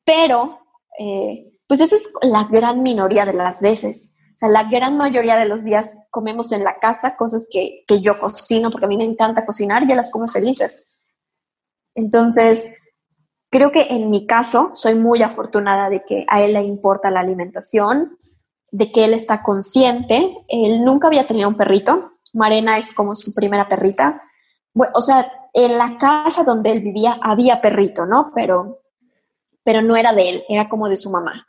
Pero, eh, pues eso es la gran minoría de las veces. O sea, la gran mayoría de los días comemos en la casa cosas que, que yo cocino, porque a mí me encanta cocinar, y ya las como felices. Entonces, creo que en mi caso soy muy afortunada de que a él le importa la alimentación. de que él está consciente. Él nunca había tenido un perrito. Marena es como su primera perrita. o sea, en la casa donde él vivía había perrito, ¿no? Pero, pero no era de él, era como de su mamá.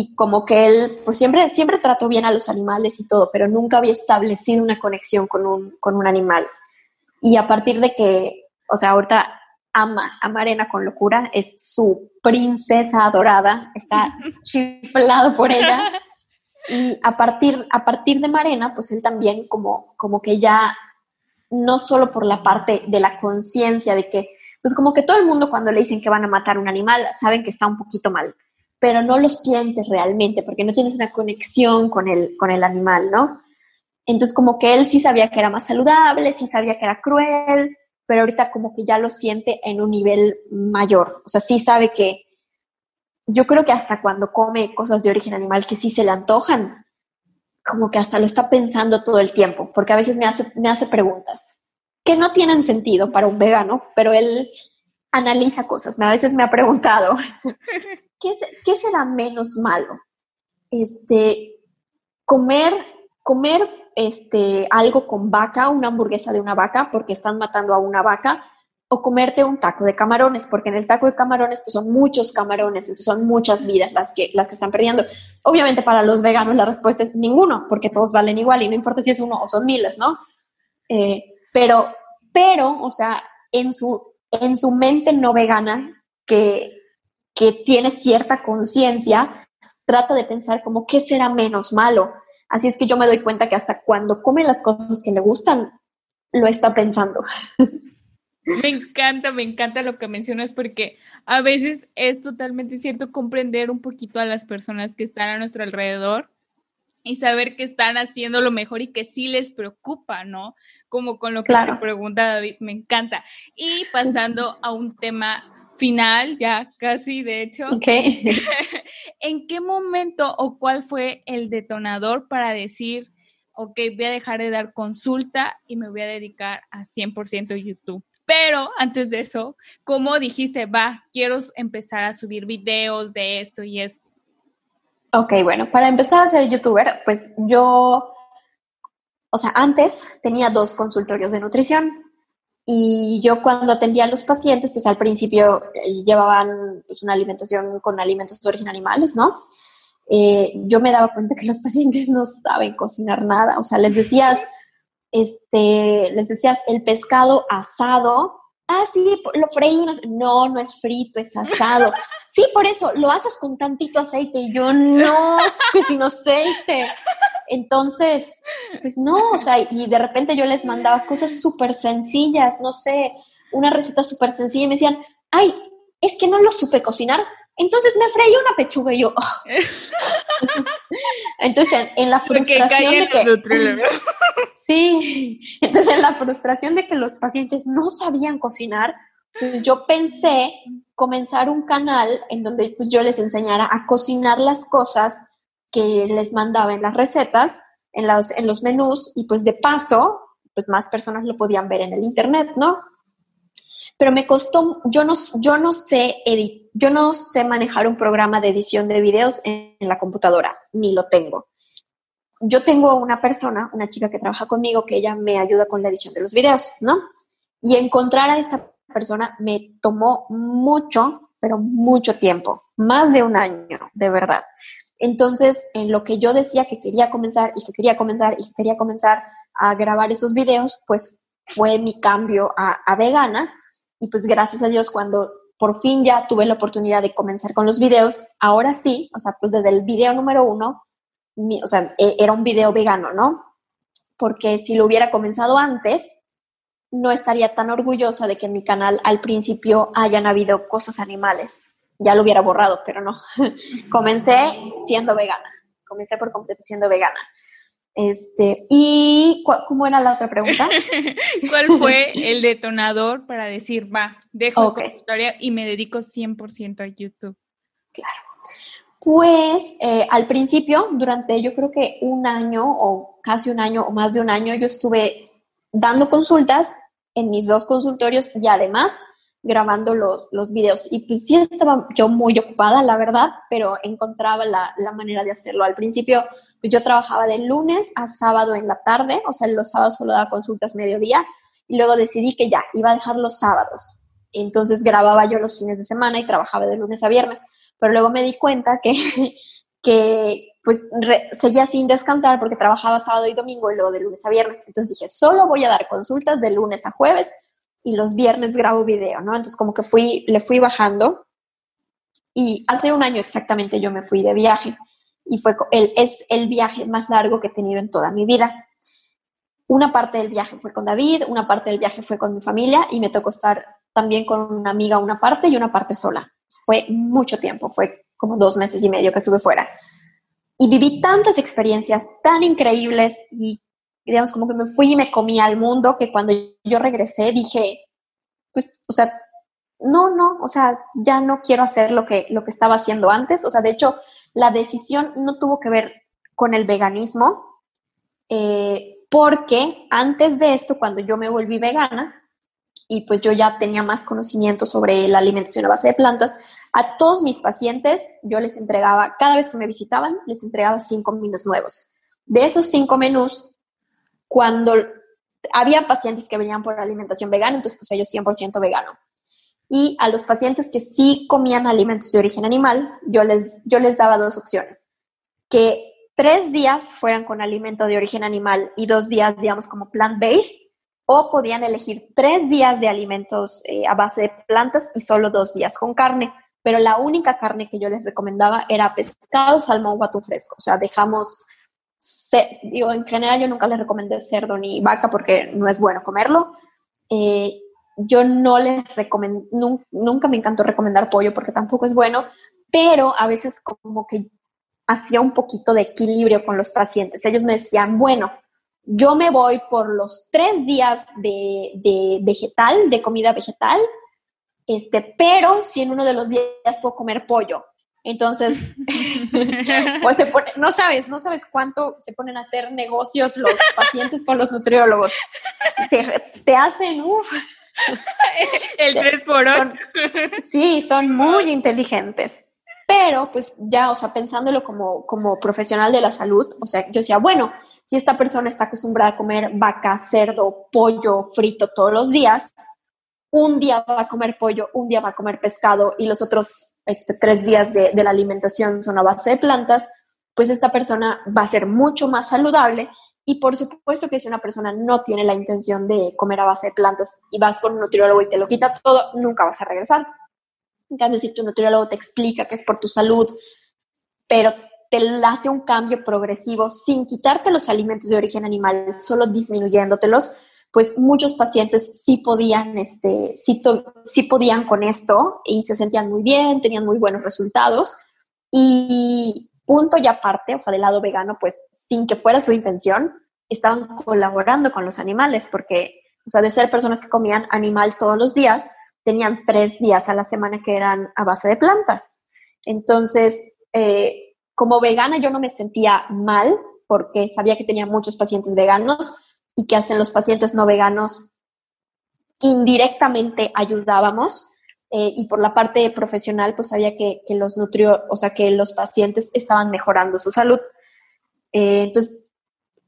Y como que él, pues siempre, siempre trató bien a los animales y todo, pero nunca había establecido una conexión con un, con un animal. Y a partir de que, o sea, ahorita ama a Marena con locura, es su princesa adorada, está chiflado por ella. Y a partir, a partir de Marena, pues él también como, como que ya, no solo por la parte de la conciencia de que, pues como que todo el mundo cuando le dicen que van a matar un animal, saben que está un poquito mal, pero no lo sientes realmente porque no tienes una conexión con el, con el animal, ¿no? Entonces como que él sí sabía que era más saludable, sí sabía que era cruel, pero ahorita como que ya lo siente en un nivel mayor, o sea, sí sabe que yo creo que hasta cuando come cosas de origen animal que sí se le antojan, como que hasta lo está pensando todo el tiempo, porque a veces me hace, me hace preguntas que no tienen sentido para un vegano, pero él analiza cosas. A veces me ha preguntado, ¿qué, ¿qué, será menos malo? Este, comer, comer este, algo con vaca, una hamburguesa de una vaca, porque están matando a una vaca, o comerte un taco de camarones, porque en el taco de camarones pues son muchos camarones, entonces son muchas vidas las que, las que están perdiendo. Obviamente para los veganos la respuesta es ninguno, porque todos valen igual y no importa si es uno o son miles, ¿no? Eh, pero, pero, o sea, en su, en su mente no vegana, que, que tiene cierta conciencia, trata de pensar como qué será menos malo. Así es que yo me doy cuenta que hasta cuando come las cosas que le gustan, lo está pensando. Me encanta, me encanta lo que mencionas porque a veces es totalmente cierto comprender un poquito a las personas que están a nuestro alrededor y saber que están haciendo lo mejor y que sí les preocupa, ¿no? Como con lo que te pregunta David, me encanta. Y pasando a un tema final, ya casi de hecho, ¿en qué momento o cuál fue el detonador para decir, ok, voy a dejar de dar consulta y me voy a dedicar a 100% YouTube? Pero antes de eso, ¿cómo dijiste, va, quiero empezar a subir videos de esto y esto? Ok, bueno, para empezar a ser youtuber, pues yo, o sea, antes tenía dos consultorios de nutrición y yo cuando atendía a los pacientes, pues al principio eh, llevaban pues, una alimentación con alimentos de origen animales, ¿no? Eh, yo me daba cuenta que los pacientes no saben cocinar nada, o sea, les decías este, les decías, el pescado asado. Ah, sí, lo freí. No, no es frito, es asado. Sí, por eso, lo haces con tantito aceite. Y yo, no, que sin aceite. Entonces, pues no, o sea, y de repente yo les mandaba cosas súper sencillas, no sé, una receta súper sencilla y me decían, ay, es que no lo supe cocinar. Entonces me freí una pechuga y yo. Oh". Entonces, en, la frustración de que. sí. Entonces, en la frustración de que los pacientes no sabían cocinar, pues yo pensé comenzar un canal en donde pues, yo les enseñara a cocinar las cosas que les mandaba en las recetas, en los, en los menús, y pues de paso, pues más personas lo podían ver en el internet, ¿no? Pero me costó, yo no, yo no sé yo no sé manejar un programa de edición de videos en, la computadora, ni lo tengo. Yo tengo una persona, una chica que trabaja conmigo, que ella me ayuda con la edición de los videos, ¿no? Y encontrar a esta persona me tomó mucho, pero mucho tiempo, más de un año, de verdad. Entonces, en lo que yo decía que quería comenzar y que quería comenzar y que quería comenzar a grabar esos videos, pues fue mi cambio a vegana y pues gracias a Dios cuando por fin ya tuve la oportunidad de comenzar con los videos, ahora sí, o sea, pues desde el video número uno, o sea, e, era un video vegano, ¿no? Porque si lo hubiera comenzado antes, no estaría tan orgullosa de que en mi canal al principio hayan habido cosas animales. Ya lo hubiera borrado, pero no. Comencé siendo vegana. Comencé por completo siendo vegana. Este, ¿Y cómo era la otra pregunta? ¿Cuál fue el detonador para decir, va, dejo la historia y me dedico 100% a YouTube? Claro. Pues eh, al principio, durante yo creo que un año o casi un año o más de un año, yo estuve dando consultas en mis dos consultorios y además grabando los, los videos. Y pues sí estaba yo muy ocupada, la verdad, pero encontraba la, la manera de hacerlo. Al principio pues yo trabajaba de lunes a sábado en la tarde, o sea, los sábados solo daba consultas mediodía, y luego decidí que ya, iba a dejar los sábados. Entonces grababa yo los fines de semana y trabajaba de lunes a viernes, pero luego me di cuenta que, que pues seguía sin descansar porque trabajaba sábado y domingo y luego de lunes a viernes. Entonces dije, solo voy a dar consultas de lunes a jueves y los viernes grabo video, ¿no? Entonces como que fui, le fui bajando y hace un año exactamente yo me fui de viaje y fue el, es el viaje más largo que he tenido en toda mi vida. Una parte del viaje fue con David, una parte del viaje fue con mi familia y me tocó estar también con una amiga una parte y una parte sola. Fue mucho tiempo, fue como dos meses y medio que estuve fuera. Y viví tantas experiencias tan increíbles y digamos como que me fui y me comí al mundo que cuando yo regresé dije, pues, o sea, no, no, o sea, ya no quiero hacer lo que, lo que estaba haciendo antes. O sea, de hecho, la decisión no tuvo que ver con el veganismo, eh, porque antes de esto, cuando yo me volví vegana, y pues yo ya tenía más conocimiento sobre la alimentación a base de plantas, a todos mis pacientes yo les entregaba, cada vez que me visitaban, les entregaba cinco menús nuevos. De esos cinco menús, cuando había pacientes que venían por alimentación vegana, entonces pues ellos 100% vegano. Y a los pacientes que sí comían alimentos de origen animal, yo les, yo les daba dos opciones. Que tres días fueran con alimento de origen animal y dos días, digamos, como plant-based, o podían elegir tres días de alimentos eh, a base de plantas y solo dos días con carne. Pero la única carne que yo les recomendaba era pescado, salmón o atún fresco. O sea, dejamos, digo, en general yo nunca les recomendé cerdo ni vaca porque no es bueno comerlo. Eh, yo no les recomiendo, nunca me encantó recomendar pollo porque tampoco es bueno, pero a veces como que hacía un poquito de equilibrio con los pacientes. Ellos me decían, bueno, yo me voy por los tres días de, vegetal, de comida vegetal, este, pero si en uno de los días puedo comer pollo. Entonces, pues no sabes, no sabes cuánto se ponen a hacer negocios los pacientes con los nutriólogos. Te, hacen, uff. El 3 por 8. Sí, son muy inteligentes. Pero, pues ya, o sea, pensándolo como, como profesional de la salud, o sea, yo decía, bueno, si esta persona está acostumbrada a comer vaca, cerdo, pollo frito todos los días, un día va a comer pollo, un día va a comer pescado y los otros este, tres días de, de la alimentación son a base de plantas, pues esta persona va a ser mucho más saludable y por supuesto que si una persona no tiene la intención de comer a base de plantas y vas con un nutriólogo y te lo quita todo, nunca vas a regresar. En cambio, si tu nutriólogo te explica que es por tu salud, pero te hace un cambio progresivo sin quitarte los alimentos de origen animal, solo disminuyéndotelos, pues muchos pacientes sí podían, este, sí, sí podían con esto y se sentían muy bien, tenían muy buenos resultados. Y punto y aparte, o sea, del lado vegano, pues sin que fuera su intención, estaban colaborando con los animales, porque, o sea, de ser personas que comían animal todos los días, tenían tres días a la semana que eran a base de plantas. Entonces, eh, como vegana yo no me sentía mal porque sabía que tenía muchos pacientes veganos y que hasta en los pacientes no veganos indirectamente ayudábamos. Eh, y por la parte profesional, pues sabía que, los nutrió, o sea, que los pacientes estaban mejorando su salud. Eh, entonces,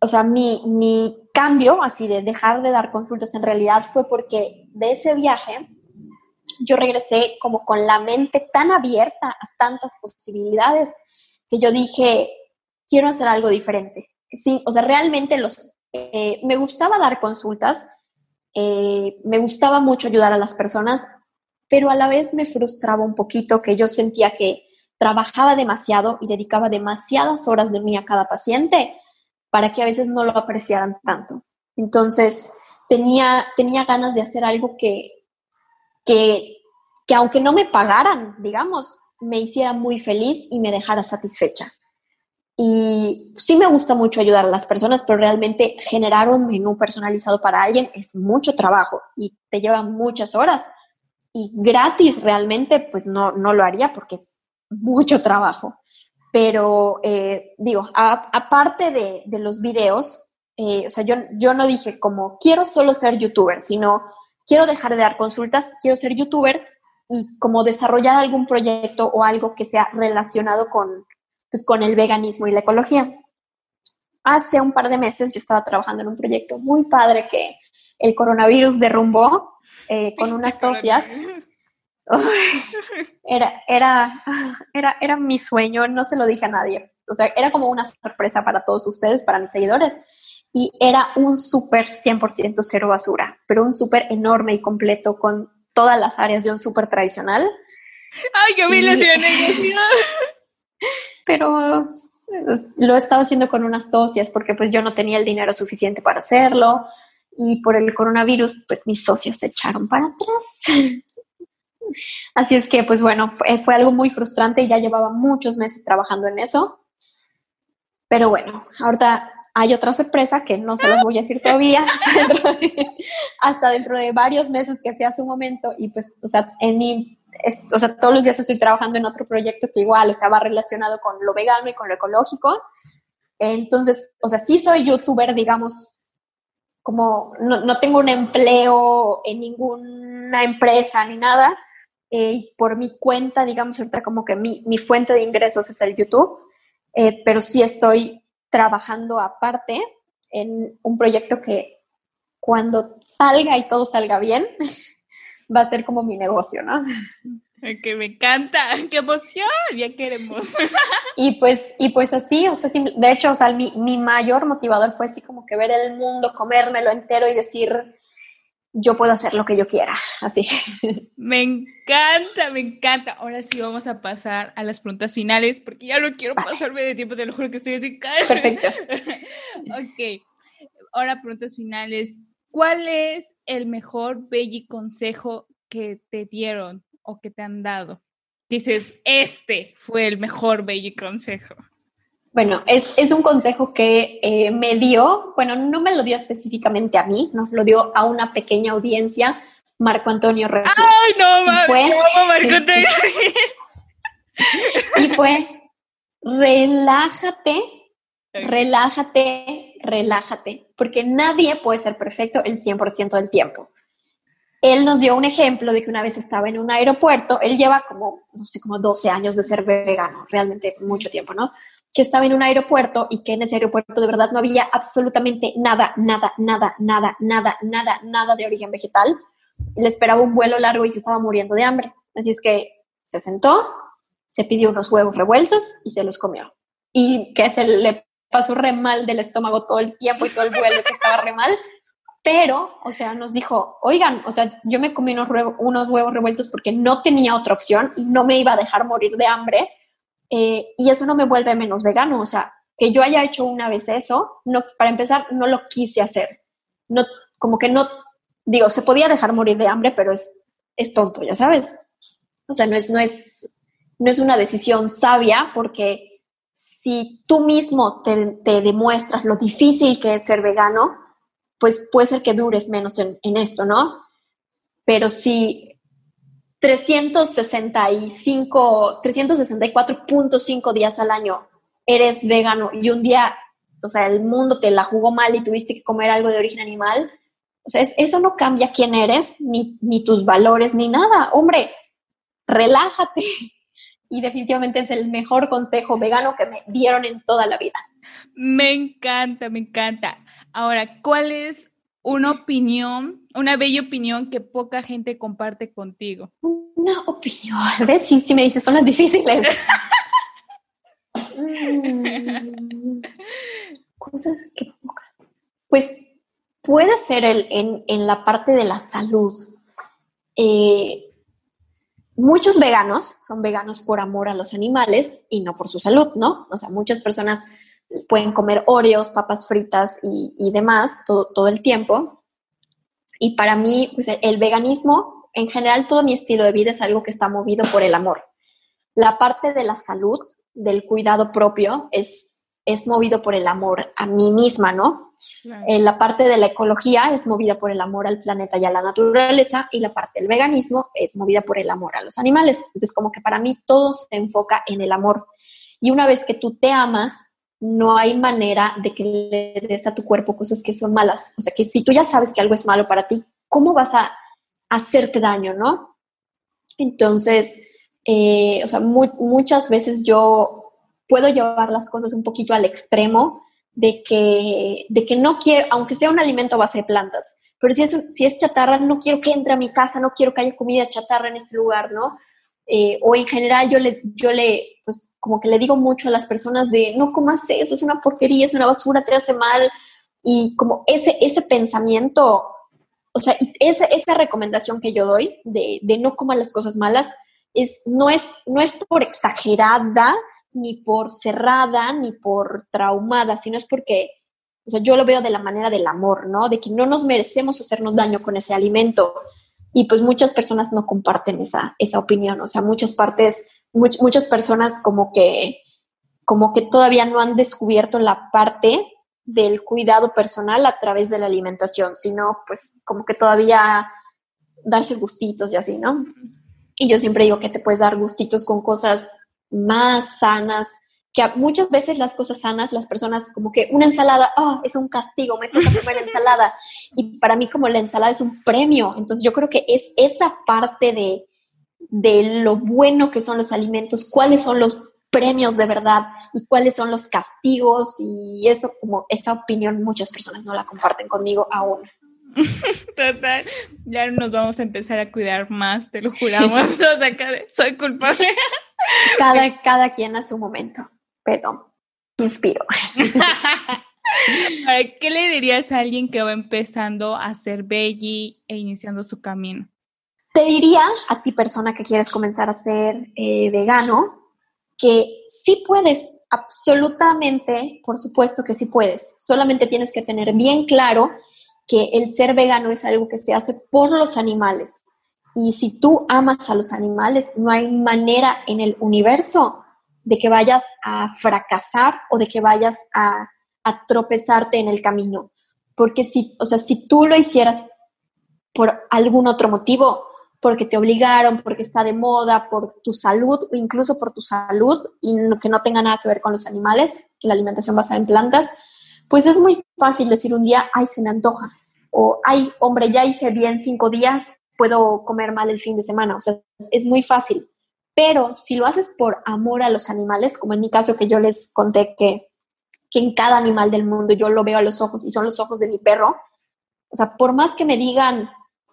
o sea, mi, mi cambio así de dejar de dar consultas en realidad fue porque de ese viaje yo regresé como con la mente tan abierta a tantas posibilidades que yo dije, quiero hacer algo diferente. Sí, o sea, realmente los, eh, me gustaba dar consultas, eh, me gustaba mucho ayudar a las personas, pero a la vez me frustraba un poquito que yo sentía que trabajaba demasiado y dedicaba demasiadas horas de mí a cada paciente para que a veces no lo apreciaran tanto. Entonces, tenía, tenía ganas de hacer algo que, que, que aunque no me pagaran, digamos, me hiciera muy feliz y me dejara satisfecha. Y sí me gusta mucho ayudar a las personas, pero realmente generar un menú personalizado para alguien es mucho trabajo y te lleva muchas horas. Y gratis realmente, pues no, no lo haría porque es mucho trabajo. Pero eh, digo, aparte de, de, los videos, eh, o sea, yo, yo no dije como quiero solo ser youtuber, sino quiero dejar de dar consultas, quiero ser youtuber y como desarrollar algún proyecto o algo que sea relacionado con, pues, con el veganismo y la ecología. hace un par de meses yo estaba trabajando en un proyecto muy padre que el coronavirus derrumbó eh, con unas socias. Era, era, era, era mi sueño, no se lo dije a nadie. O sea, era como una sorpresa para todos ustedes, para mis seguidores. Y era un súper 100% cero basura, pero un súper enorme y completo con todas las áreas de un súper tradicional. ¡Ay, qué humillación! pero lo estaba haciendo con unas socias porque pues yo no tenía el dinero suficiente para hacerlo y por el coronavirus pues mis socios se echaron para atrás. Así es que pues bueno, fue, fue, algo muy frustrante y ya llevaba muchos meses trabajando en eso. Pero bueno, ahorita hay otra sorpresa que no se las voy a decir todavía hasta dentro de, varios meses que sea su momento y pues, o sea, en mi o sea, todos los días estoy trabajando en otro proyecto que igual, o sea, va relacionado con lo vegano y con lo ecológico. Entonces, o sea, sí soy youtuber, digamos, como no, no tengo un empleo en ninguna empresa ni nada. Eh, por mi cuenta, digamos, ahorita como que mi, mi, fuente de ingresos es el YouTube, eh, pero sí estoy trabajando aparte en un proyecto que cuando salga y todo salga bien, va a ser como mi negocio, ¿no? Que me encanta, qué emoción, ya queremos. Y pues, y pues así, o sea, de hecho, o sea, mi, mi mayor motivador fue así como que ver el mundo, comérmelo entero y decir, yo puedo hacer lo que yo quiera, así. Me encanta, me encanta. Ahora sí vamos a pasar a las preguntas finales, porque ya no quiero pasarme de tiempo, te lo juro que estoy así. Perfecto. ok, ahora preguntas finales. ¿Cuál es el mejor belly consejo que te dieron o que te han dado? Dices, este fue el mejor belly consejo. Bueno, es, es un consejo que eh, me dio, bueno, no me lo dio específicamente a mí, no, lo dio a una pequeña audiencia, Marco Antonio Reyes. ¡Ay, no, fue, no, Marco Antonio Y fue, relájate, relájate, relájate, porque nadie puede ser perfecto el 100% del tiempo. Él nos dio un ejemplo de que una vez estaba en un aeropuerto, él lleva como, no sé, como 12 años de ser vegano, realmente mucho tiempo, ¿no? Que estaba en un aeropuerto y que en ese aeropuerto de verdad no había absolutamente nada, nada, nada, nada, nada, nada, nada de origen vegetal. Le esperaba un vuelo largo y se estaba muriendo de hambre. Así es que se sentó, se pidió unos huevos revueltos y se los comió. Y que se le pasó re mal del estómago todo el tiempo y todo el vuelo que estaba re mal. Pero, o sea, nos dijo, oigan, o sea, yo me comí unos, unos huevos revueltos porque no tenía otra opción y no me iba a dejar morir de hambre. Eh, y eso no me vuelve menos vegano. O sea, que yo haya hecho una vez eso, no, para empezar, no lo quise hacer. No, como que no, digo, se podía dejar morir de hambre, pero es, es tonto, ya sabes. O sea, no es, no es, no es una decisión sabia porque si tú mismo te, demuestras lo difícil que es ser vegano, pues puede ser que dures menos en, esto, ¿no? Pero si 365, 364.5 días al año eres vegano y un día, o sea, el mundo te la jugó mal y tuviste que comer algo de origen animal, o sea, eso no cambia quién eres, ni, ni tus valores, ni nada. Hombre, relájate y definitivamente es el mejor consejo vegano que me dieron en toda la vida. Me encanta, me encanta. Ahora, ¿cuál es una opinión, una bella opinión que poca gente comparte contigo? Una opinión, ¿ves? Sí, sí me dices, son las difíciles. Mm, cosas que poca. Pues puede ser el, en, en la parte de la salud. Eh, muchos veganos son veganos por amor a los animales y no por su salud, ¿no? O sea, muchas personas pueden comer Oreos, papas fritas y, demás todo, el tiempo. Y para mí, pues el veganismo, en general, todo mi estilo de vida es algo que está movido por el amor. La parte de la salud, del cuidado propio, es, es movido por el amor a mí misma, ¿no? Eh, la parte de la ecología es movida por el amor al planeta y a la naturaleza y la parte del veganismo es movida por el amor a los animales. Entonces, como que para mí todo se enfoca en el amor. Y una vez que tú te amas, no hay manera de que le des a tu cuerpo cosas que son malas. O sea, que si tú ya sabes que algo es malo para ti, ¿cómo vas a hacerte daño, no? Entonces, eh, o sea, muchas veces yo puedo llevar las cosas un poquito al extremo de que, de que no quiero, aunque sea un alimento a base de plantas, pero si es, si es chatarra, no quiero que entre a mi casa, no quiero que haya comida chatarra en este lugar, ¿no? Eh, o en general yo le, yo le, pues como que le digo mucho a las personas de, no comas eso, es una porquería, es una basura, te hace mal. Y como ese, ese pensamiento, o sea, esa, esa recomendación que yo doy de, de no comas las cosas malas, es, no, es, no es por exagerada, ni por cerrada, ni por traumada, sino es porque, o sea, yo lo veo de la manera del amor, ¿no? De que no nos merecemos hacernos daño con ese alimento y pues muchas personas no comparten esa, esa opinión, o sea, muchas partes, muchas personas como que, como que todavía no han descubierto la parte del cuidado personal a través de la alimentación, sino pues como que todavía darse gustitos y así, ¿no? Y yo siempre digo que te puedes dar gustitos con cosas más sanas, que muchas veces las cosas sanas, las personas como que una ensalada, oh, es un castigo, me toca comer ensalada. Y para mí como la ensalada es un premio. Entonces yo creo que es esa parte de, de lo bueno que son los alimentos, cuáles son los premios de verdad y cuáles son los castigos y eso como esa opinión muchas personas no la comparten conmigo aún. Total, ya nos vamos a empezar a cuidar más, te lo juramos. soy culpable. Cada, cada quien a su momento pero inspiro. ¿Qué le dirías a alguien que va empezando a ser veggie e iniciando su camino? Te diría a ti persona que quieres comenzar a ser eh, vegano que sí puedes, absolutamente, por supuesto que sí puedes. Solamente tienes que tener bien claro que el ser vegano es algo que se hace por los animales. Y si tú amas a los animales, no hay manera en el universo de que vayas a fracasar o de que vayas a, tropezarte en el camino. Porque si, o sea, si tú lo hicieras por algún otro motivo, porque te obligaron, porque está de moda, por tu salud o incluso por tu salud y que no tenga nada que ver con los animales, la alimentación basada en plantas, pues es muy fácil decir un día, ay, se me antoja. O, ay, hombre, ya hice bien cinco días, puedo comer mal el fin de semana. O sea, es muy fácil. Pero si lo haces por amor a los animales, como en mi caso que yo les conté que, en cada animal del mundo yo lo veo a los ojos y son los ojos de mi perro, o sea, por más que me digan,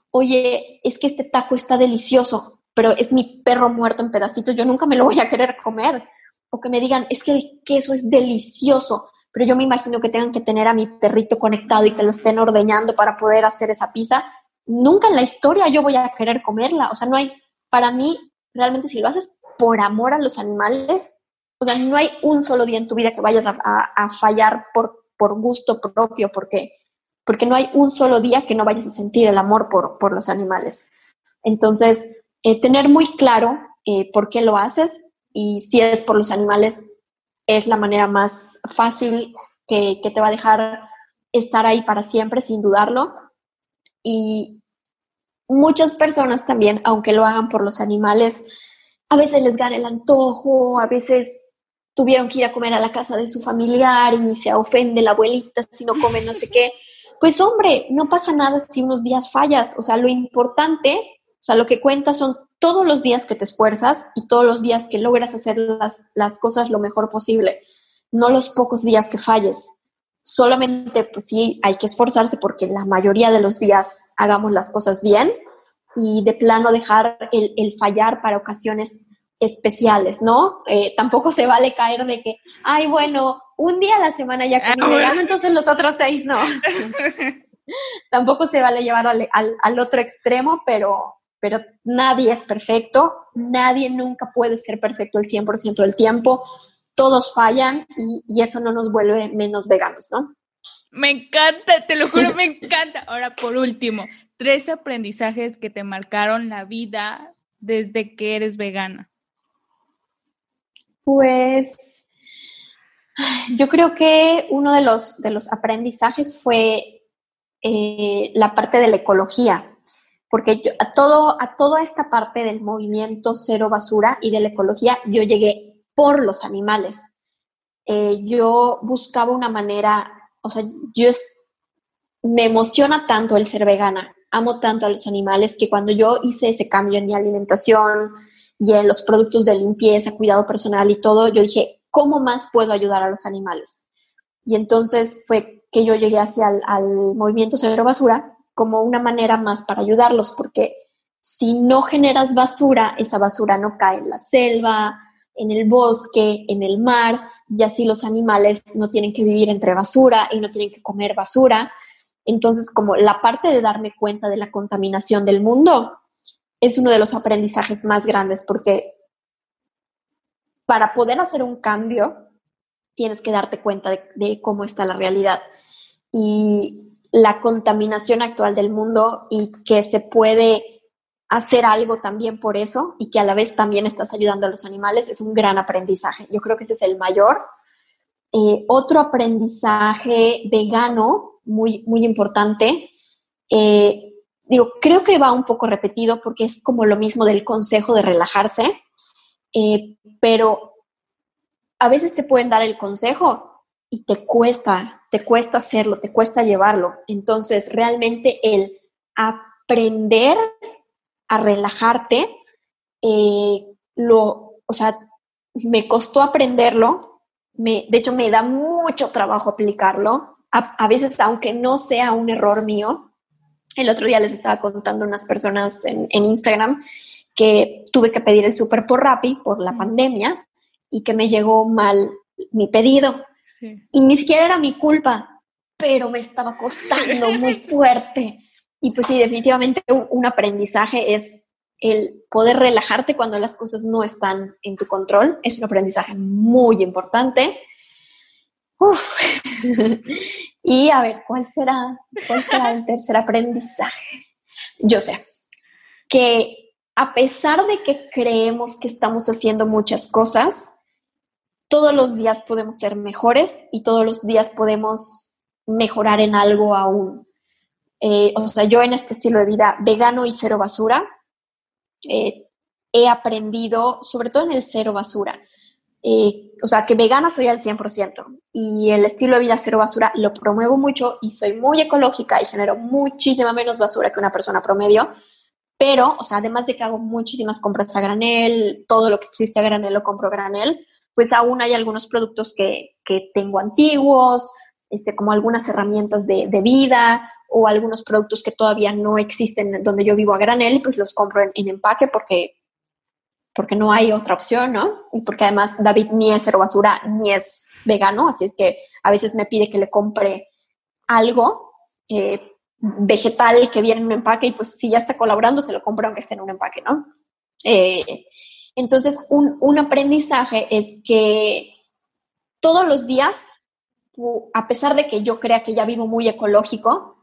oye, es que este taco está delicioso, pero es mi perro muerto en pedacitos, yo nunca me lo voy a querer comer. O que me digan, es que el queso es delicioso, pero yo me imagino que tengan que tener a mi perrito conectado y que lo estén ordeñando para poder hacer esa pizza. Nunca en la historia yo voy a querer comerla. O sea, no hay, para mí, realmente si lo haces por amor a los animales, o sea, no hay un solo día en tu vida que vayas a, fallar por, por gusto propio, porque, porque no hay un solo día que no vayas a sentir el amor por, por los animales. Entonces, eh, tener muy claro eh, por qué lo haces y si es por los animales, es la manera más fácil que, que te va a dejar estar ahí para siempre, sin dudarlo. Y, muchas personas también, aunque lo hagan por los animales, a veces les gana el antojo, a veces tuvieron que ir a comer a la casa de su familiar y se ofende la abuelita si no come no sé qué. Pues hombre, no pasa nada si unos días fallas. O sea, lo importante, o sea, lo que cuenta son todos los días que te esfuerzas y todos los días que logras hacer las, las cosas lo mejor posible, no los pocos días que falles solamente pues sí hay que esforzarse porque la mayoría de los días hagamos las cosas bien y de plano dejar el, fallar para ocasiones especiales, ¿no? Eh, tampoco se vale caer de que, ay, bueno, un día a la semana ya comí ah, entonces los otros seis no. tampoco se vale llevar al, al, otro extremo, pero, pero nadie es perfecto, nadie nunca puede ser perfecto el 100% del tiempo todos fallan y, eso no nos vuelve menos veganos, ¿no? Me encanta, te lo juro, me encanta. Ahora, por último, tres aprendizajes que te marcaron la vida desde que eres vegana. Pues yo creo que uno de los, de los aprendizajes fue eh, la parte de la ecología, porque a, todo, a toda esta parte del movimiento cero basura y de la ecología yo llegué por los animales. Eh, yo buscaba una manera, o sea, yo me emociona tanto el ser vegana, amo tanto a los animales que cuando yo hice ese cambio en mi alimentación y en los productos de limpieza, cuidado personal y todo, yo dije, ¿cómo más puedo ayudar a los animales? Y entonces fue que yo llegué hacia el al movimiento Cero Basura como una manera más para ayudarlos, porque si no generas basura, esa basura no cae en la selva, en el bosque, en el mar, y así los animales no tienen que vivir entre basura y no tienen que comer basura. Entonces, como la parte de darme cuenta de la contaminación del mundo es uno de los aprendizajes más grandes porque para poder hacer un cambio tienes que darte cuenta de, cómo está la realidad y la contaminación actual del mundo y que se puede hacer algo también por eso y que a la vez también estás ayudando a los animales es un gran aprendizaje. Yo creo que ese es el mayor. Eh, otro aprendizaje vegano muy, muy importante, eh, digo, creo que va un poco repetido porque es como lo mismo del consejo de relajarse, eh, pero a veces te pueden dar el consejo y te cuesta, te cuesta hacerlo, te cuesta llevarlo. Entonces, realmente el aprender a relajarte, eh, lo, o sea, me costó aprenderlo, me, de hecho me da mucho trabajo aplicarlo, a, veces aunque no sea un error mío. El otro día les estaba contando a unas personas en, Instagram que tuve que pedir el súper por Rappi por la pandemia y que me llegó mal mi pedido. Y ni siquiera era mi culpa, pero me estaba costando muy fuerte. Y pues sí, definitivamente un, aprendizaje es el poder relajarte cuando las cosas no están en tu control. Es un aprendizaje muy importante. y a ver, ¿cuál será, ¿cuál será el tercer aprendizaje? Yo sé que a pesar de que creemos que estamos haciendo muchas cosas, todos los días podemos ser mejores y todos los días podemos mejorar en algo aún. Eh, o sea, yo en este estilo de vida vegano y cero basura, eh, he aprendido, sobre todo en el cero basura, eh, o sea, que vegana soy al 100% y el estilo de vida cero basura lo promuevo mucho y soy muy ecológica y genero muchísima menos basura que una persona promedio, pero, o sea, además de que hago muchísimas compras a granel, todo lo que existe a granel lo compro a granel, pues aún hay algunos productos que, que tengo antiguos, este, como algunas herramientas de, de vida o algunos productos que todavía no existen donde yo vivo a granel, pues los compro en, empaque porque, porque no hay otra opción, ¿no? Y porque además David ni es cero basura ni es vegano, así es que a veces me pide que le compre algo eh, vegetal que viene en un empaque y pues si ya está colaborando se lo compro aunque esté en un empaque, ¿no? Eh, entonces, un, un aprendizaje es que todos los días, a pesar de que yo crea que ya vivo muy ecológico,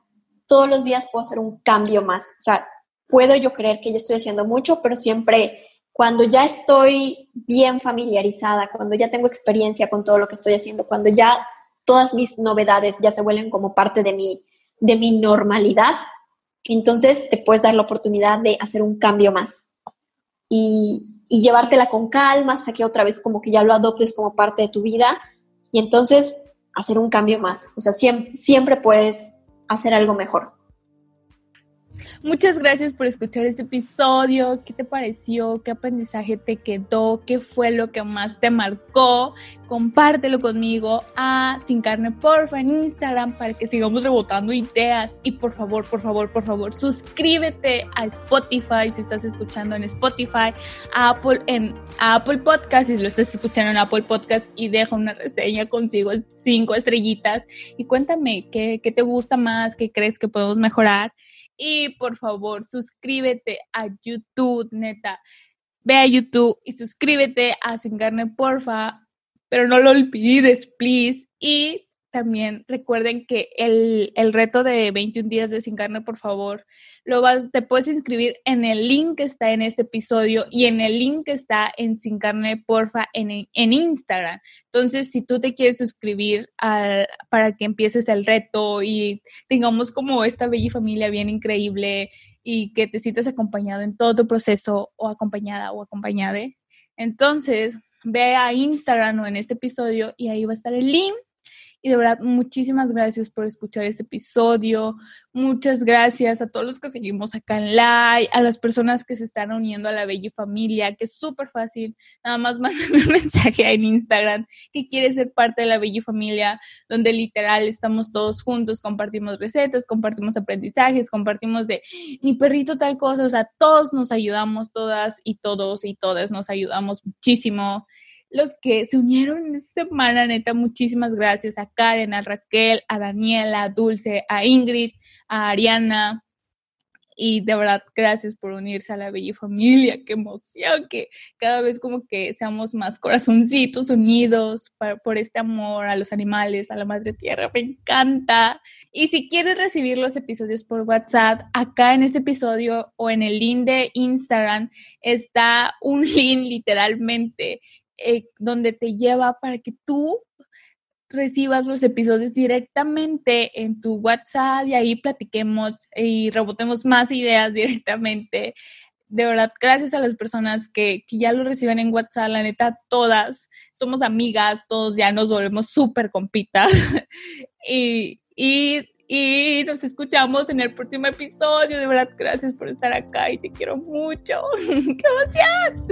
todos los días puedo hacer un cambio más. O sea, puedo yo creer que ya estoy haciendo mucho, pero siempre cuando ya estoy bien familiarizada, cuando ya tengo experiencia con todo lo que estoy haciendo, cuando ya todas mis novedades ya se vuelven como parte de mi, de mi normalidad, entonces te puedes dar la oportunidad de hacer un cambio más y, llevártela con calma hasta que otra vez como que ya lo adoptes como parte de tu vida y entonces hacer un cambio más. O sea, siempre puedes hacer algo mejor. Muchas gracias por escuchar este episodio. ¿Qué te pareció? ¿Qué aprendizaje te quedó? ¿Qué fue lo que más te marcó? Compártelo conmigo a Sin Carne Porfa en Instagram para que sigamos rebotando ideas. Y por favor, por favor, por favor, suscríbete a Spotify si estás escuchando en Spotify, a Apple en Apple Podcast si lo estás escuchando en Apple Podcast y deja una reseña consigo cinco estrellitas y cuéntame qué, qué te gusta más, qué crees que podemos mejorar. Y por favor, suscríbete a YouTube, neta. Ve a YouTube y suscríbete a Sin Carne, porfa. Pero no lo olvides, please. Y también recuerden que el, el, reto de 21 días de sin carne, por favor, lo vas, te puedes inscribir en el link que está en este episodio y en el link que está en sin carne, porfa, en, en Instagram. Entonces, si tú te quieres suscribir para que empieces el reto y tengamos como esta bella familia bien increíble y que te sientas acompañado en todo tu proceso o acompañada o acompañade, entonces ve a Instagram o en este episodio y ahí va a estar el link Y de verdad, muchísimas gracias por escuchar este episodio. Muchas gracias a todos los que seguimos acá en live, a las personas que se están uniendo a la Bella Familia, que es súper fácil. Nada más mándame un mensaje en Instagram que quieres ser parte de la Bella Familia, donde literal estamos todos juntos, compartimos recetas, compartimos aprendizajes, compartimos de mi perrito tal cosa. O sea, todos nos ayudamos, todas y todos y todas nos ayudamos muchísimo los que se unieron esta semana, neta, muchísimas gracias a Karen, a Raquel, a Daniela, a Dulce, a Ingrid, a Ariana. Y de verdad, gracias por unirse a la bella familia. Qué emoción que cada vez como que seamos más corazoncitos unidos por este amor a los animales, a la madre tierra. Me encanta. Y si quieres recibir los episodios por WhatsApp, acá en este episodio o en el link de Instagram está un link literalmente eh, donde te lleva para que tú recibas los episodios directamente en tu WhatsApp y ahí platiquemos y rebotemos más ideas directamente. De verdad, gracias a las personas que, ya lo reciben en WhatsApp, la neta, todas somos amigas, todos ya nos volvemos súper compitas. y, y, y nos escuchamos en el próximo episodio. De verdad, gracias por estar acá y te quiero mucho. ¡Qué emoción!